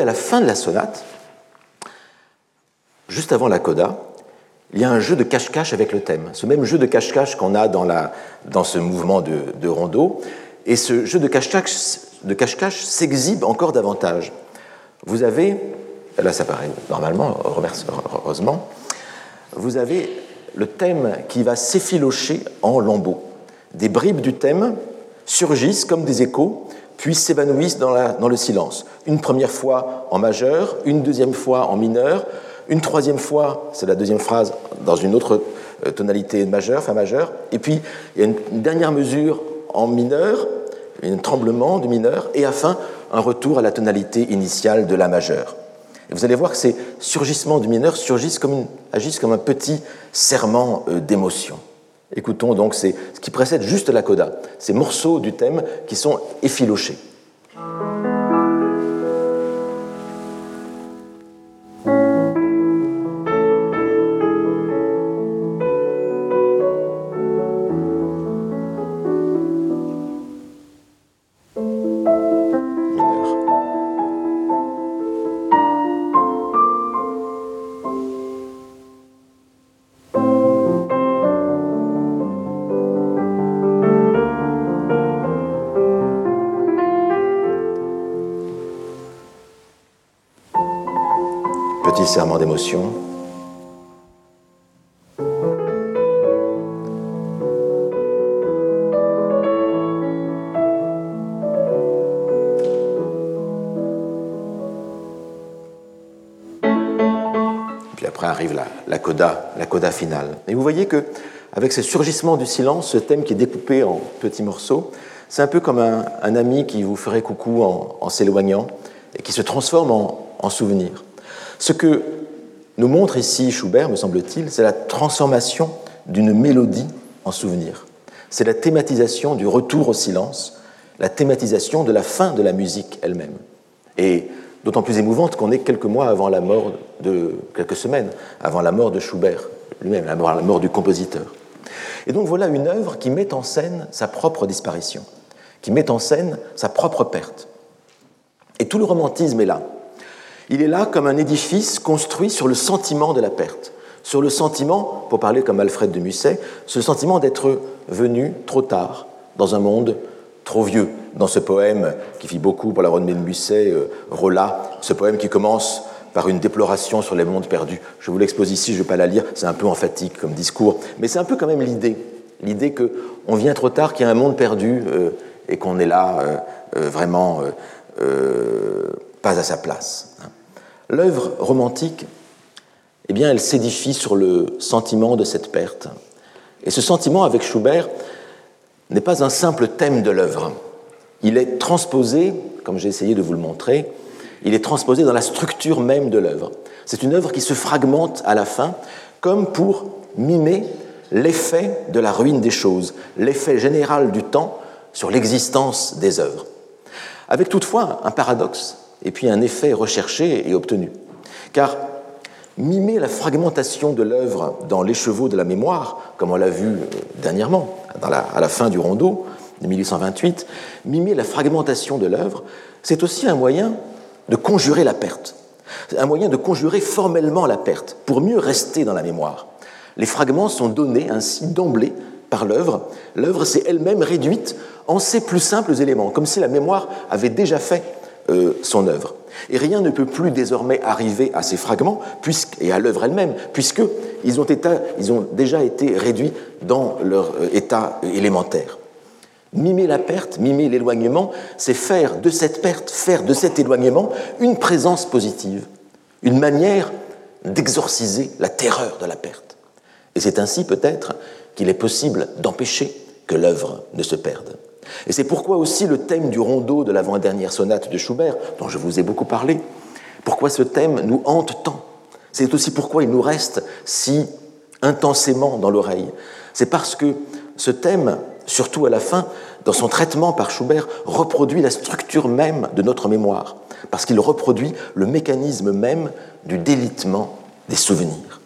à la fin de la sonate, juste avant la coda, il y a un jeu de cache-cache avec le thème. Ce même jeu de cache-cache qu'on a dans, ce mouvement de, de, rondeau. Et ce jeu de cache-cache s'exhibe encore davantage. Vous avez, là ça paraît normalement, heureusement, vous avez le thème qui va s'effilocher en lambeaux. Des bribes du thème surgissent comme des échos puis s'évanouissent dans, le silence. Une première fois en majeur, une deuxième fois en mineur, une troisième fois, c'est la deuxième phrase, dans une autre euh, tonalité majeure, fin majeure, et puis il y a une, dernière mesure en mineur, un tremblement du mineur, et enfin un retour à la tonalité initiale de la majeure. Et vous allez voir que ces surgissements du mineur surgissent comme agissent comme un petit serment euh, d'émotion. Écoutons donc ce qui précède juste la coda, ces morceaux du thème qui sont effilochés. Puis après arrive la, coda, la coda finale. Et vous voyez que avec ce surgissement du silence, ce thème qui est découpé en petits morceaux, c'est un peu comme un, ami qui vous ferait coucou en, s'éloignant et qui se transforme en, en souvenir. Ce que nous montre ici Schubert, me semble-t-il, c'est la transformation d'une mélodie en souvenir. C'est la thématisation du retour au silence, la thématisation de la fin de la musique elle-même. Et d'autant plus émouvante qu'on est quelques mois avant la mort de, quelques semaines avant la mort de Schubert lui-même, la mort du compositeur. Et donc voilà une œuvre qui met en scène sa propre disparition, qui met en scène sa propre perte. Et tout le romantisme est là. Il est là comme un édifice construit sur le sentiment de la perte, sur le sentiment, pour parler comme Alfred de Musset, ce sentiment d'être venu trop tard dans un monde trop vieux. Dans ce poème qui fit beaucoup pour la renommée de Musset, euh, ce poème qui commence par une déploration sur les mondes perdus. Je vous l'expose ici, je ne vais pas la lire, c'est un peu emphatique comme discours, mais c'est un peu quand même l'idée, l'idée qu'on vient trop tard, qu'il y a un monde perdu euh, et qu'on est là euh, euh, vraiment pas à sa place. L'œuvre romantique, eh bien, elle s'édifie sur le sentiment de cette perte. Et ce sentiment, avec Schubert, n'est pas un simple thème de l'œuvre. Il est transposé, comme j'ai essayé de vous le montrer, il est transposé dans la structure même de l'œuvre. C'est une œuvre qui se fragmente à la fin, comme pour mimer l'effet de la ruine des choses, l'effet général du temps sur l'existence des œuvres. Avec toutefois un paradoxe et puis un effet recherché et obtenu. Car mimer la fragmentation de l'œuvre dans l'écheveau de la mémoire, comme on l'a vu dernièrement, à la fin du rondeau de 1828, mimer la fragmentation de l'œuvre, c'est aussi un moyen de conjurer la perte. Un moyen de conjurer formellement la perte pour mieux rester dans la mémoire. Les fragments sont donnés ainsi d'emblée par l'œuvre. L'œuvre s'est elle-même réduite en ses plus simples éléments, comme si la mémoire avait déjà fait euh, son œuvre. Et rien ne peut plus désormais arriver à ces fragments et à l'œuvre elle-même, puisqu'ils ont, ils ont déjà été réduits dans leur euh, état élémentaire. Mimer la perte, mimer l'éloignement, c'est faire de cette perte, faire de cet éloignement une présence positive, une manière d'exorciser la terreur de la perte. Et c'est ainsi peut-être qu'il est possible d'empêcher que l'œuvre ne se perde. Et c'est pourquoi aussi le thème du rondeau de l'avant-dernière sonate de Schubert, dont je vous ai beaucoup parlé, pourquoi ce thème nous hante tant. C'est aussi pourquoi il nous reste si intensément dans l'oreille. C'est parce que ce thème surtout à la fin, dans son traitement par Schubert, reproduit la structure même de notre mémoire, parce qu'il reproduit le mécanisme même du délitement des souvenirs.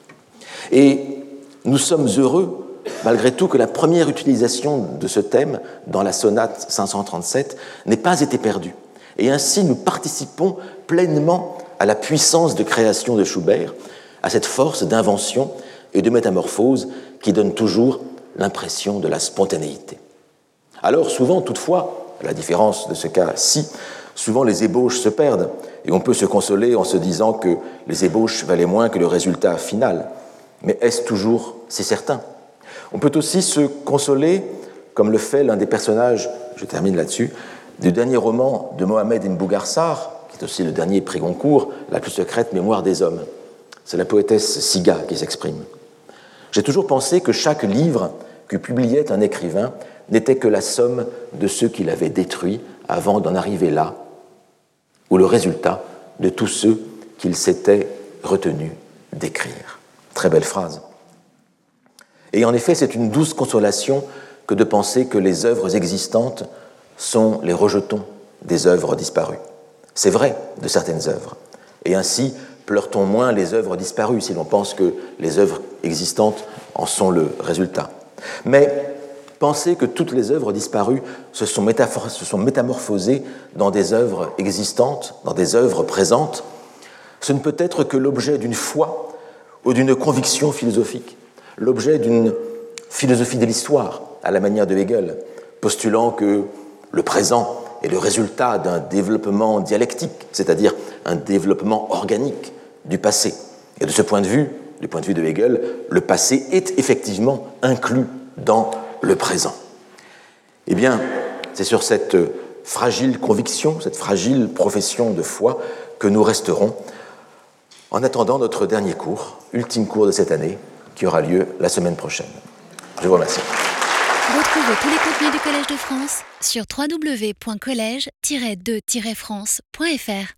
Et nous sommes heureux, malgré tout, que la première utilisation de ce thème dans la sonate 537 n'ait pas été perdue. Et ainsi, nous participons pleinement à la puissance de création de Schubert, à cette force d'invention et de métamorphose qui donne toujours l'impression de la spontanéité. Alors souvent, toutefois, à la différence de ce cas-ci, souvent les ébauches se perdent, et on peut se consoler en se disant que les ébauches valaient moins que le résultat final. Mais est-ce toujours si certain? On peut aussi se consoler, comme le fait l'un des personnages, je termine là-dessus, du dernier roman de Mohamed Ibn Bougarsar, qui est aussi le dernier prix Goncourt, La plus secrète mémoire des hommes. C'est la poétesse Siga qui s'exprime. J'ai toujours pensé que chaque livre que publiait un écrivain n'était que la somme de ceux qu'il avait détruits avant d'en arriver là, ou le résultat de tous ceux qu'il s'était retenu d'écrire. Très belle phrase. Et en effet, c'est une douce consolation que de penser que les œuvres existantes sont les rejetons des œuvres disparues. C'est vrai de certaines œuvres. Et ainsi, pleure-t-on moins les œuvres disparues si l'on pense que les œuvres existantes en sont le résultat. Mais penser que toutes les œuvres disparues se sont, métamorphosées dans des œuvres existantes, dans des œuvres présentes, ce ne peut être que l'objet d'une foi ou d'une conviction philosophique, l'objet d'une philosophie de l'histoire, à la manière de Hegel, postulant que le présent est le résultat d'un développement dialectique, c'est-à-dire un développement organique du passé. Et de ce point de vue, du point de vue de Hegel, le passé est effectivement inclus dans le présent. Eh bien, c'est sur cette fragile conviction, cette fragile profession de foi que nous resterons en attendant notre dernier cours, ultime cours de cette année, qui aura lieu la semaine prochaine. Je vous remercie. Retrouvez tous les contenus du Collège de France sur www.colège-2-france.fr.